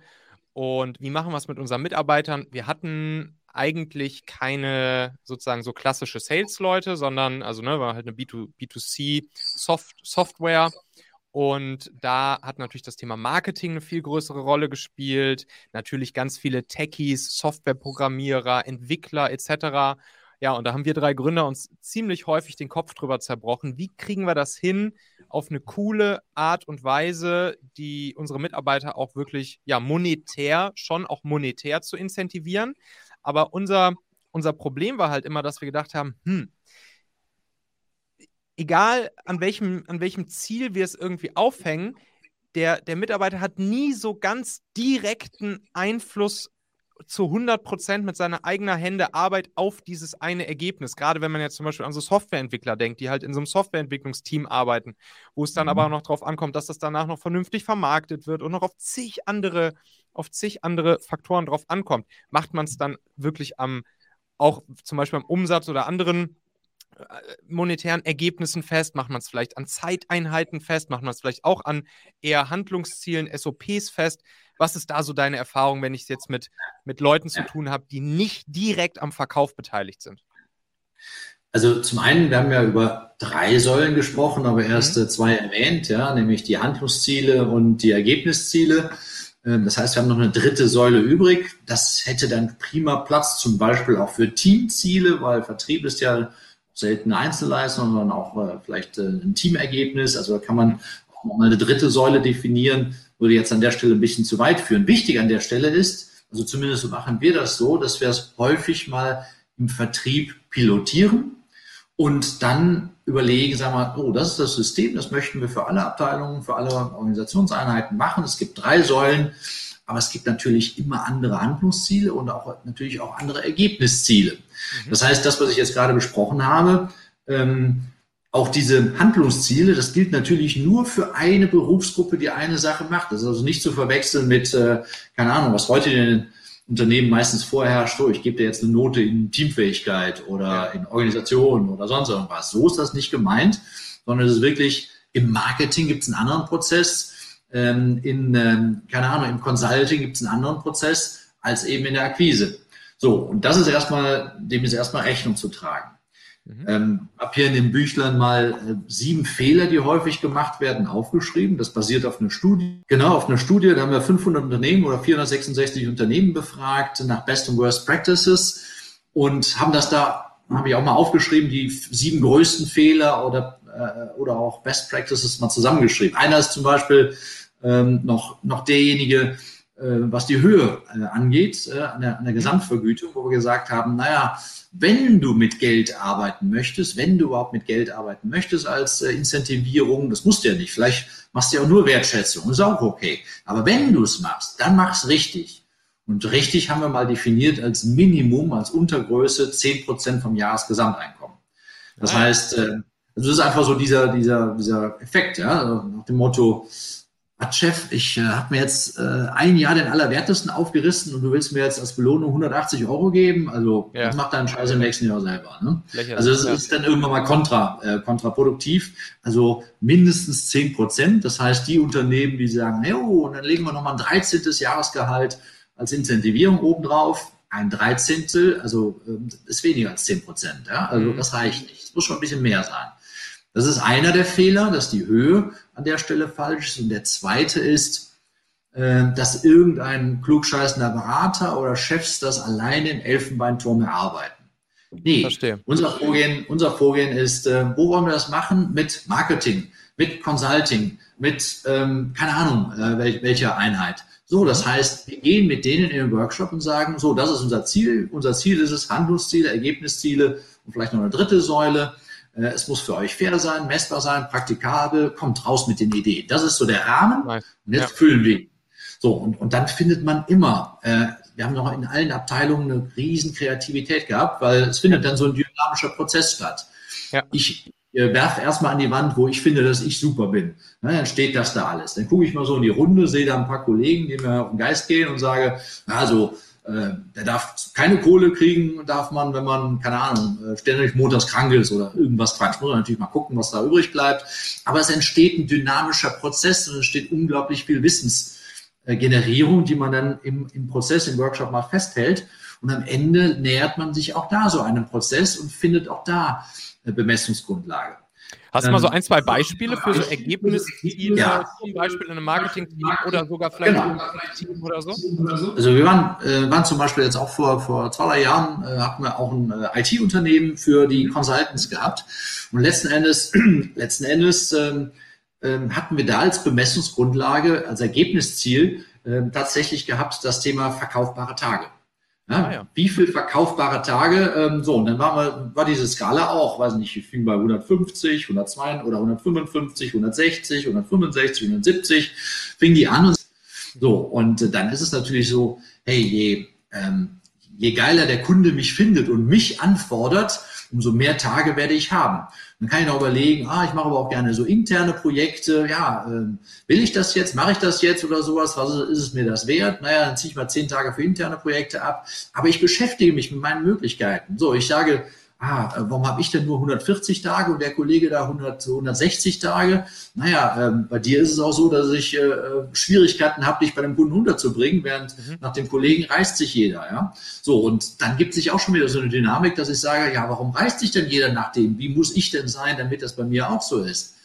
und wie machen wir es mit unseren Mitarbeitern? Wir hatten eigentlich keine sozusagen so klassische Sales-Leute, sondern also ne, war halt eine B2, B2C Soft Software. Und da hat natürlich das Thema Marketing eine viel größere Rolle gespielt. Natürlich ganz viele Techies, Softwareprogrammierer, Entwickler etc. Ja, und da haben wir drei Gründer uns ziemlich häufig den Kopf drüber zerbrochen. Wie kriegen wir das hin, auf eine coole Art und Weise, die unsere Mitarbeiter auch wirklich ja monetär, schon auch monetär zu incentivieren. Aber unser, unser Problem war halt immer, dass wir gedacht haben, hm, egal an welchem, an welchem Ziel wir es irgendwie aufhängen, der, der Mitarbeiter hat nie so ganz direkten Einfluss zu 100 Prozent mit seiner eigenen Hände Arbeit auf dieses eine Ergebnis. Gerade wenn man jetzt zum Beispiel an so Softwareentwickler denkt, die halt in so einem Softwareentwicklungsteam arbeiten, wo es dann mhm. aber noch darauf ankommt, dass das danach noch vernünftig vermarktet wird und noch auf zig andere, auf zig andere Faktoren drauf ankommt. Macht man es dann wirklich am, auch zum Beispiel am Umsatz oder anderen monetären Ergebnissen fest? Macht man es vielleicht an Zeiteinheiten fest? Macht man es vielleicht auch an eher Handlungszielen, SOPs fest? Was ist da so deine Erfahrung, wenn ich es jetzt mit, mit Leuten zu tun habe, die nicht direkt am Verkauf beteiligt sind? Also zum einen, wir haben ja über drei Säulen gesprochen, aber erst mhm. zwei erwähnt, ja, nämlich die Handlungsziele und die Ergebnisziele. Ähm, das heißt, wir haben noch eine dritte Säule übrig. Das hätte dann prima Platz, zum Beispiel auch für Teamziele, weil Vertrieb ist ja selten Einzelleistung, sondern auch äh, vielleicht äh, ein Teamergebnis. Also da kann man auch mal eine dritte Säule definieren würde jetzt an der Stelle ein bisschen zu weit führen. Wichtig an der Stelle ist, also zumindest machen wir das so, dass wir es häufig mal im Vertrieb pilotieren und dann überlegen, sagen wir, oh, das ist das System, das möchten wir für alle Abteilungen, für alle Organisationseinheiten machen. Es gibt drei Säulen, aber es gibt natürlich immer andere Handlungsziele und auch natürlich auch andere Ergebnisziele. Mhm. Das heißt, das, was ich jetzt gerade besprochen habe, ähm, auch diese Handlungsziele, das gilt natürlich nur für eine Berufsgruppe, die eine Sache macht. Das ist also nicht zu verwechseln mit, äh, keine Ahnung, was heute in den Unternehmen meistens vorherrscht, so, ich gebe dir jetzt eine Note in Teamfähigkeit oder in Organisation oder sonst irgendwas. So ist das nicht gemeint, sondern es ist wirklich, im Marketing gibt es einen anderen Prozess, ähm, in, ähm, keine Ahnung, im Consulting gibt es einen anderen Prozess als eben in der Akquise. So, und das ist erstmal, dem ist erstmal Rechnung zu tragen. Mhm. Ähm, habe hier in dem Büchlein mal äh, sieben Fehler, die häufig gemacht werden, aufgeschrieben. Das basiert auf einer Studie. Genau, auf einer Studie, da haben wir 500 Unternehmen oder 466 Unternehmen befragt nach Best und Worst Practices und haben das da, habe ich auch mal aufgeschrieben, die sieben größten Fehler oder, äh, oder auch Best Practices mal zusammengeschrieben. Einer ist zum Beispiel ähm, noch, noch derjenige, äh, was die Höhe äh, angeht, äh, an der, an der Gesamtvergütung, wo wir gesagt haben, naja, wenn du mit Geld arbeiten möchtest, wenn du überhaupt mit Geld arbeiten möchtest als äh, Incentivierung, das musst du ja nicht, vielleicht machst du ja auch nur Wertschätzung, ist auch okay. Aber wenn du es machst, dann mach's richtig. Und richtig haben wir mal definiert als Minimum, als Untergröße zehn Prozent vom Jahresgesamteinkommen. Das ja. heißt, äh, also das ist einfach so dieser, dieser, dieser Effekt, ja, also nach dem Motto, Chef, ich äh, habe mir jetzt äh, ein Jahr den Allerwertesten aufgerissen und du willst mir jetzt als Belohnung 180 Euro geben. Also ja. mach deinen Scheiß im nächsten Jahr selber. Ne? Also das ja. ist dann irgendwann mal kontra, äh, kontraproduktiv. Also mindestens 10 Prozent. Das heißt, die Unternehmen, die sagen, hey, oh, und dann legen wir nochmal ein 13. Jahresgehalt als Incentivierung obendrauf. Ein Dreizehntel, also äh, ist weniger als 10 Prozent. Ja? Also mhm. das reicht nicht. Es muss schon ein bisschen mehr sein. Das ist einer der Fehler, dass die Höhe an der Stelle falsch ist. Und der zweite ist, äh, dass irgendein klugscheißender Berater oder Chefs das alleine im Elfenbeinturm erarbeiten. Nee, Verstehe. unser Vorgehen, unser Vorgehen ist, äh, wo wollen wir das machen? Mit Marketing, mit Consulting, mit, ähm, keine Ahnung, äh, welcher Einheit. So, das heißt, wir gehen mit denen in den Workshop und sagen, so, das ist unser Ziel. Unser Ziel ist es, Handlungsziele, Ergebnisziele und vielleicht noch eine dritte Säule. Äh, es muss für euch fair sein, messbar sein, praktikabel, kommt raus mit den Ideen. Das ist so der Rahmen. Nice. Und jetzt ja. füllen wir ihn. So, und, und dann findet man immer, äh, wir haben noch in allen Abteilungen eine riesen Kreativität gehabt, weil es findet dann so ein dynamischer Prozess statt. Ja. Ich äh, werfe erstmal an die Wand, wo ich finde, dass ich super bin. Na, dann steht das da alles. Dann gucke ich mal so in die Runde, sehe da ein paar Kollegen, die mir auf den Geist gehen und sage, also äh, der darf keine Kohle kriegen, darf man, wenn man, keine Ahnung, äh, ständig montags krank ist oder irgendwas Quatsch. Muss man natürlich mal gucken, was da übrig bleibt. Aber es entsteht ein dynamischer Prozess und es entsteht unglaublich viel Wissensgenerierung, die man dann im, im Prozess, im Workshop mal festhält. Und am Ende nähert man sich auch da so einem Prozess und findet auch da eine Bemessungsgrundlage. Hast du mal so ähm, ein, zwei Beispiele für so Ergebnisziele, ja. zum Beispiel in einem Marketing-Team oder sogar vielleicht genau. in einem Team oder so? Also wir waren, äh, waren zum Beispiel jetzt auch vor, vor zwei, drei Jahren, äh, hatten wir auch ein äh, IT-Unternehmen für die Consultants gehabt. Und letzten Endes, letzten Endes ähm, ähm, hatten wir da als Bemessungsgrundlage, als Ergebnisziel äh, tatsächlich gehabt das Thema verkaufbare Tage. Ja, ah, ja. Wie viel verkaufbare Tage? Ähm, so, und dann war, mal, war diese Skala auch, weiß nicht, ich fing bei 150, 102 oder 155, 160, 165, 170, fing die an. Und so, und äh, dann ist es natürlich so, hey, je, ähm, je geiler der Kunde mich findet und mich anfordert, umso mehr Tage werde ich haben. Dann kann ich noch überlegen, ah, ich mache aber auch gerne so interne Projekte. Ja, äh, will ich das jetzt? Mache ich das jetzt oder sowas? Was ist, ist es mir das wert? Naja, dann ziehe ich mal zehn Tage für interne Projekte ab. Aber ich beschäftige mich mit meinen Möglichkeiten. So, ich sage, ah, äh, warum habe ich denn nur 140 Tage und der Kollege da 100, 160 Tage? Naja, ähm, bei dir ist es auch so, dass ich äh, Schwierigkeiten habe, dich bei dem Kunden unterzubringen, während mhm. nach dem Kollegen reißt sich jeder. Ja? So, und dann gibt sich auch schon wieder so eine Dynamik, dass ich sage, ja, warum reißt sich denn jeder nach dem? Wie muss ich denn sein, damit das bei mir auch so ist?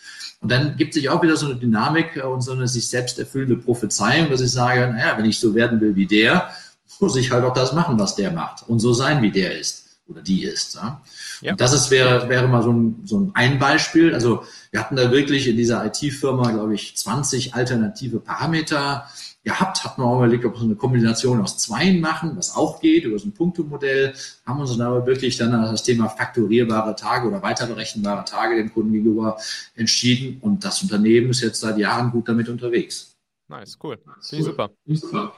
Und dann gibt sich auch wieder so eine Dynamik und so eine sich selbst erfüllende Prophezeiung, dass ich sage, naja, wenn ich so werden will wie der, muss ich halt auch das machen, was der macht und so sein, wie der ist oder die ist. Ja? ja. Und das ist, wäre, wäre mal so ein, so ein Beispiel. Also wir hatten da wirklich in dieser IT-Firma, glaube ich, 20 alternative Parameter gehabt, hatten wir auch überlegt, ob wir so eine Kombination aus zweien machen, was auch geht, über so ein Punktemodell, haben uns dann aber wirklich dann das Thema fakturierbare Tage oder weiterberechenbare Tage dem Kunden gegenüber entschieden und das Unternehmen ist jetzt seit Jahren gut damit unterwegs. Nice, cool. Finde ich super. super.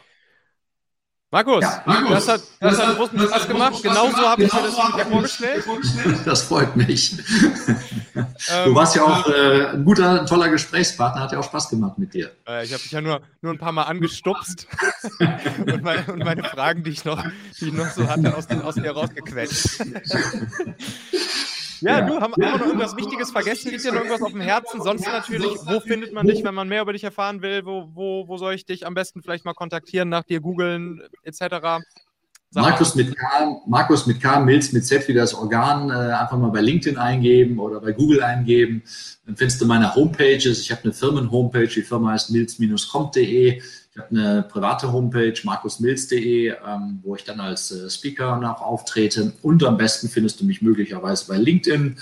Markus, ja, Markus, das hat, das, das hat großen Spaß, Spaß gemacht. Genauso habe ich mir das wieder vorgestellt. Das freut mich. du warst ja auch äh, ein guter, ein toller Gesprächspartner, hat ja auch Spaß gemacht mit dir. Äh, ich habe dich ja nur, nur ein paar Mal angestupst und, meine, und, meine, Fragen, die ich noch, die ich noch so hatte, aus, den, aus dir rausgequetscht. Ja, ja, du, haben, wir noch irgendwas Wichtiges vergessen? Liegt dir noch irgendwas auf dem Herzen? Sonst natürlich, wo findet man dich, wenn man mehr über dich erfahren will? Wo, wo, wo soll ich dich am besten vielleicht mal kontaktieren, nach dir googeln, etc.? Markus mit K, Markus mit K, Mills mit Z wie das Organ, äh, einfach mal bei LinkedIn eingeben oder bei Google eingeben. Dann findest du meine Homepages. Ich habe eine Firmen-Homepage, die Firma heißt mills-comp.de. Ich habe eine private Homepage, markusmills.de, ähm, wo ich dann als äh, Speaker noch auftrete. Und am besten findest du mich möglicherweise bei LinkedIn.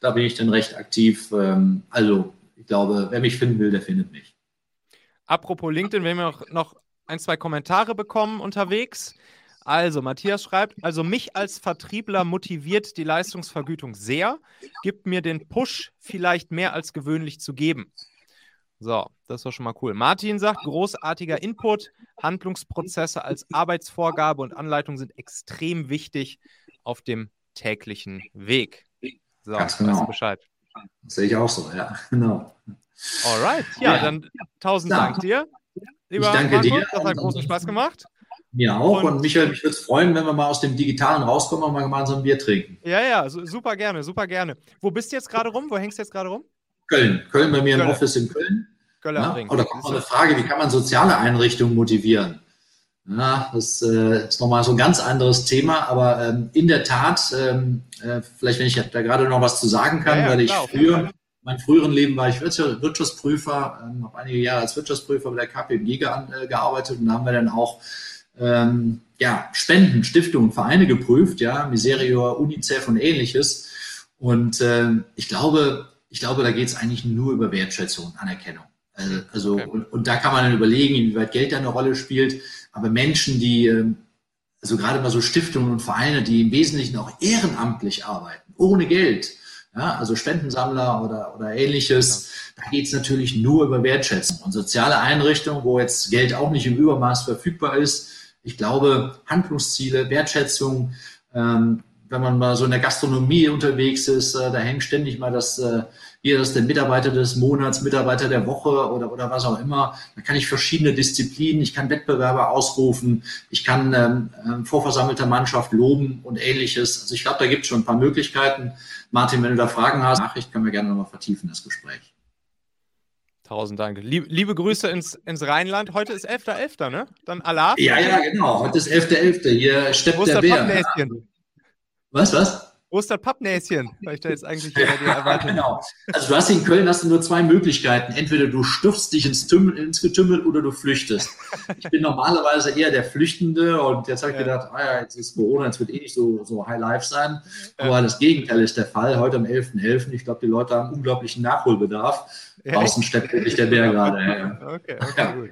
Da bin ich dann recht aktiv. Ähm, also ich glaube, wer mich finden will, der findet mich. Apropos LinkedIn, wir haben noch, noch ein, zwei Kommentare bekommen unterwegs. Also, Matthias schreibt, also mich als Vertriebler motiviert die Leistungsvergütung sehr, gibt mir den Push vielleicht mehr als gewöhnlich zu geben. So, das war schon mal cool. Martin sagt, großartiger Input. Handlungsprozesse als Arbeitsvorgabe und Anleitung sind extrem wichtig auf dem täglichen Weg. So, Ganz genau. weißt du Bescheid. Das sehe ich auch so, ja, genau. Alright, ja, ja. dann tausend ja. Dank dir. Lieber ich danke Marco, dir. Das hat großen Spaß gemacht. Mir auch. Und, und Michael, mich würde es freuen, wenn wir mal aus dem Digitalen rauskommen und mal gemeinsam ein Bier trinken. Ja, ja, super gerne, super gerne. Wo bist du jetzt gerade rum? Wo hängst du jetzt gerade rum? Köln. Köln bei mir Köln. im Office in Köln. Köln ja? Oder kommt noch eine Frage, wie kann man soziale Einrichtungen motivieren? Ja, das äh, ist nochmal so ein ganz anderes Thema, aber ähm, in der Tat, ähm, äh, vielleicht wenn ich da gerade noch was zu sagen kann, ja, ja, weil ich klar, früher, mein früheren Leben war ich Wirtschaftsprüfer, ähm, habe einige Jahre als Wirtschaftsprüfer bei der KPMG ge äh, gearbeitet und da haben wir dann auch ähm, ja, Spenden, Stiftungen, Vereine geprüft, ja, Miserior, UNICEF und ähnliches. Und äh, ich glaube, ich glaube, da geht es eigentlich nur über Wertschätzung, Anerkennung. Also, also okay. und, und, da kann man dann überlegen, inwieweit Geld da eine Rolle spielt. Aber Menschen, die, ähm, also gerade mal so Stiftungen und Vereine, die im Wesentlichen auch ehrenamtlich arbeiten, ohne Geld, ja, also Spendensammler oder, oder ähnliches, ja. da geht es natürlich nur über Wertschätzung. Und soziale Einrichtungen, wo jetzt Geld auch nicht im Übermaß verfügbar ist, ich glaube, Handlungsziele, Wertschätzung, ähm, wenn man mal so in der Gastronomie unterwegs ist, äh, da hängt ständig mal das, äh, hier ist der Mitarbeiter des Monats, Mitarbeiter der Woche oder, oder was auch immer. Da kann ich verschiedene Disziplinen, ich kann Wettbewerbe ausrufen, ich kann ähm, ähm vorversammelte Mannschaft loben und ähnliches. Also ich glaube, da gibt es schon ein paar Möglichkeiten. Martin, wenn du da Fragen hast, Nachricht können wir gerne nochmal vertiefen, das Gespräch. Tausend Dank. Liebe, liebe Grüße ins, ins Rheinland. Heute ist 11.11., .11., ne? Dann Allah. Ja, ja, genau. Heute ist 11.11. .11. Hier steppt der Bär. Was, was? Osterpappnäschen, weil ich da jetzt eigentlich ja, erwarte. Genau. Also du hast in Köln hast du nur zwei Möglichkeiten. Entweder du stürzt dich ins, Tümmel, ins Getümmel oder du flüchtest. Ich bin normalerweise eher der Flüchtende und jetzt habe ich ja. gedacht, ah ja, jetzt ist Corona, jetzt wird eh nicht so, so High Life sein. Aber ja. das Gegenteil ist der Fall. Heute am 11.11. .11. Ich glaube, die Leute haben unglaublichen Nachholbedarf. Draußen steppt wirklich der Bär gerade. Okay, okay, gut.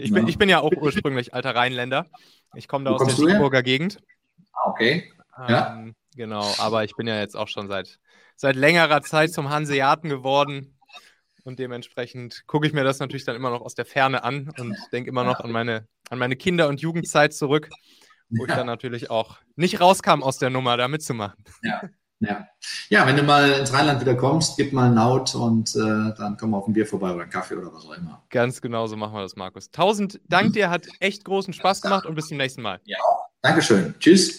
ich, bin, ich bin ja auch ursprünglich alter Rheinländer. Ich komme da Wo aus der Siegburger Gegend. Ah, okay. Ja. Ähm, genau, aber ich bin ja jetzt auch schon seit, seit längerer Zeit zum Hanseaten geworden. Und dementsprechend gucke ich mir das natürlich dann immer noch aus der Ferne an und denke immer noch an meine, an meine Kinder- und Jugendzeit zurück, wo ich dann natürlich auch nicht rauskam aus der Nummer, da mitzumachen. Ja. Ja. ja, wenn du mal ins Rheinland wieder kommst, gib mal ein Laut und äh, dann kommen wir auf ein Bier vorbei oder einen Kaffee oder was auch immer. Ganz genau so machen wir das, Markus. Tausend Dank dir, hat echt großen Spaß gemacht und bis zum nächsten Mal. Ja, Dankeschön. Tschüss.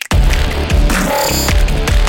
Música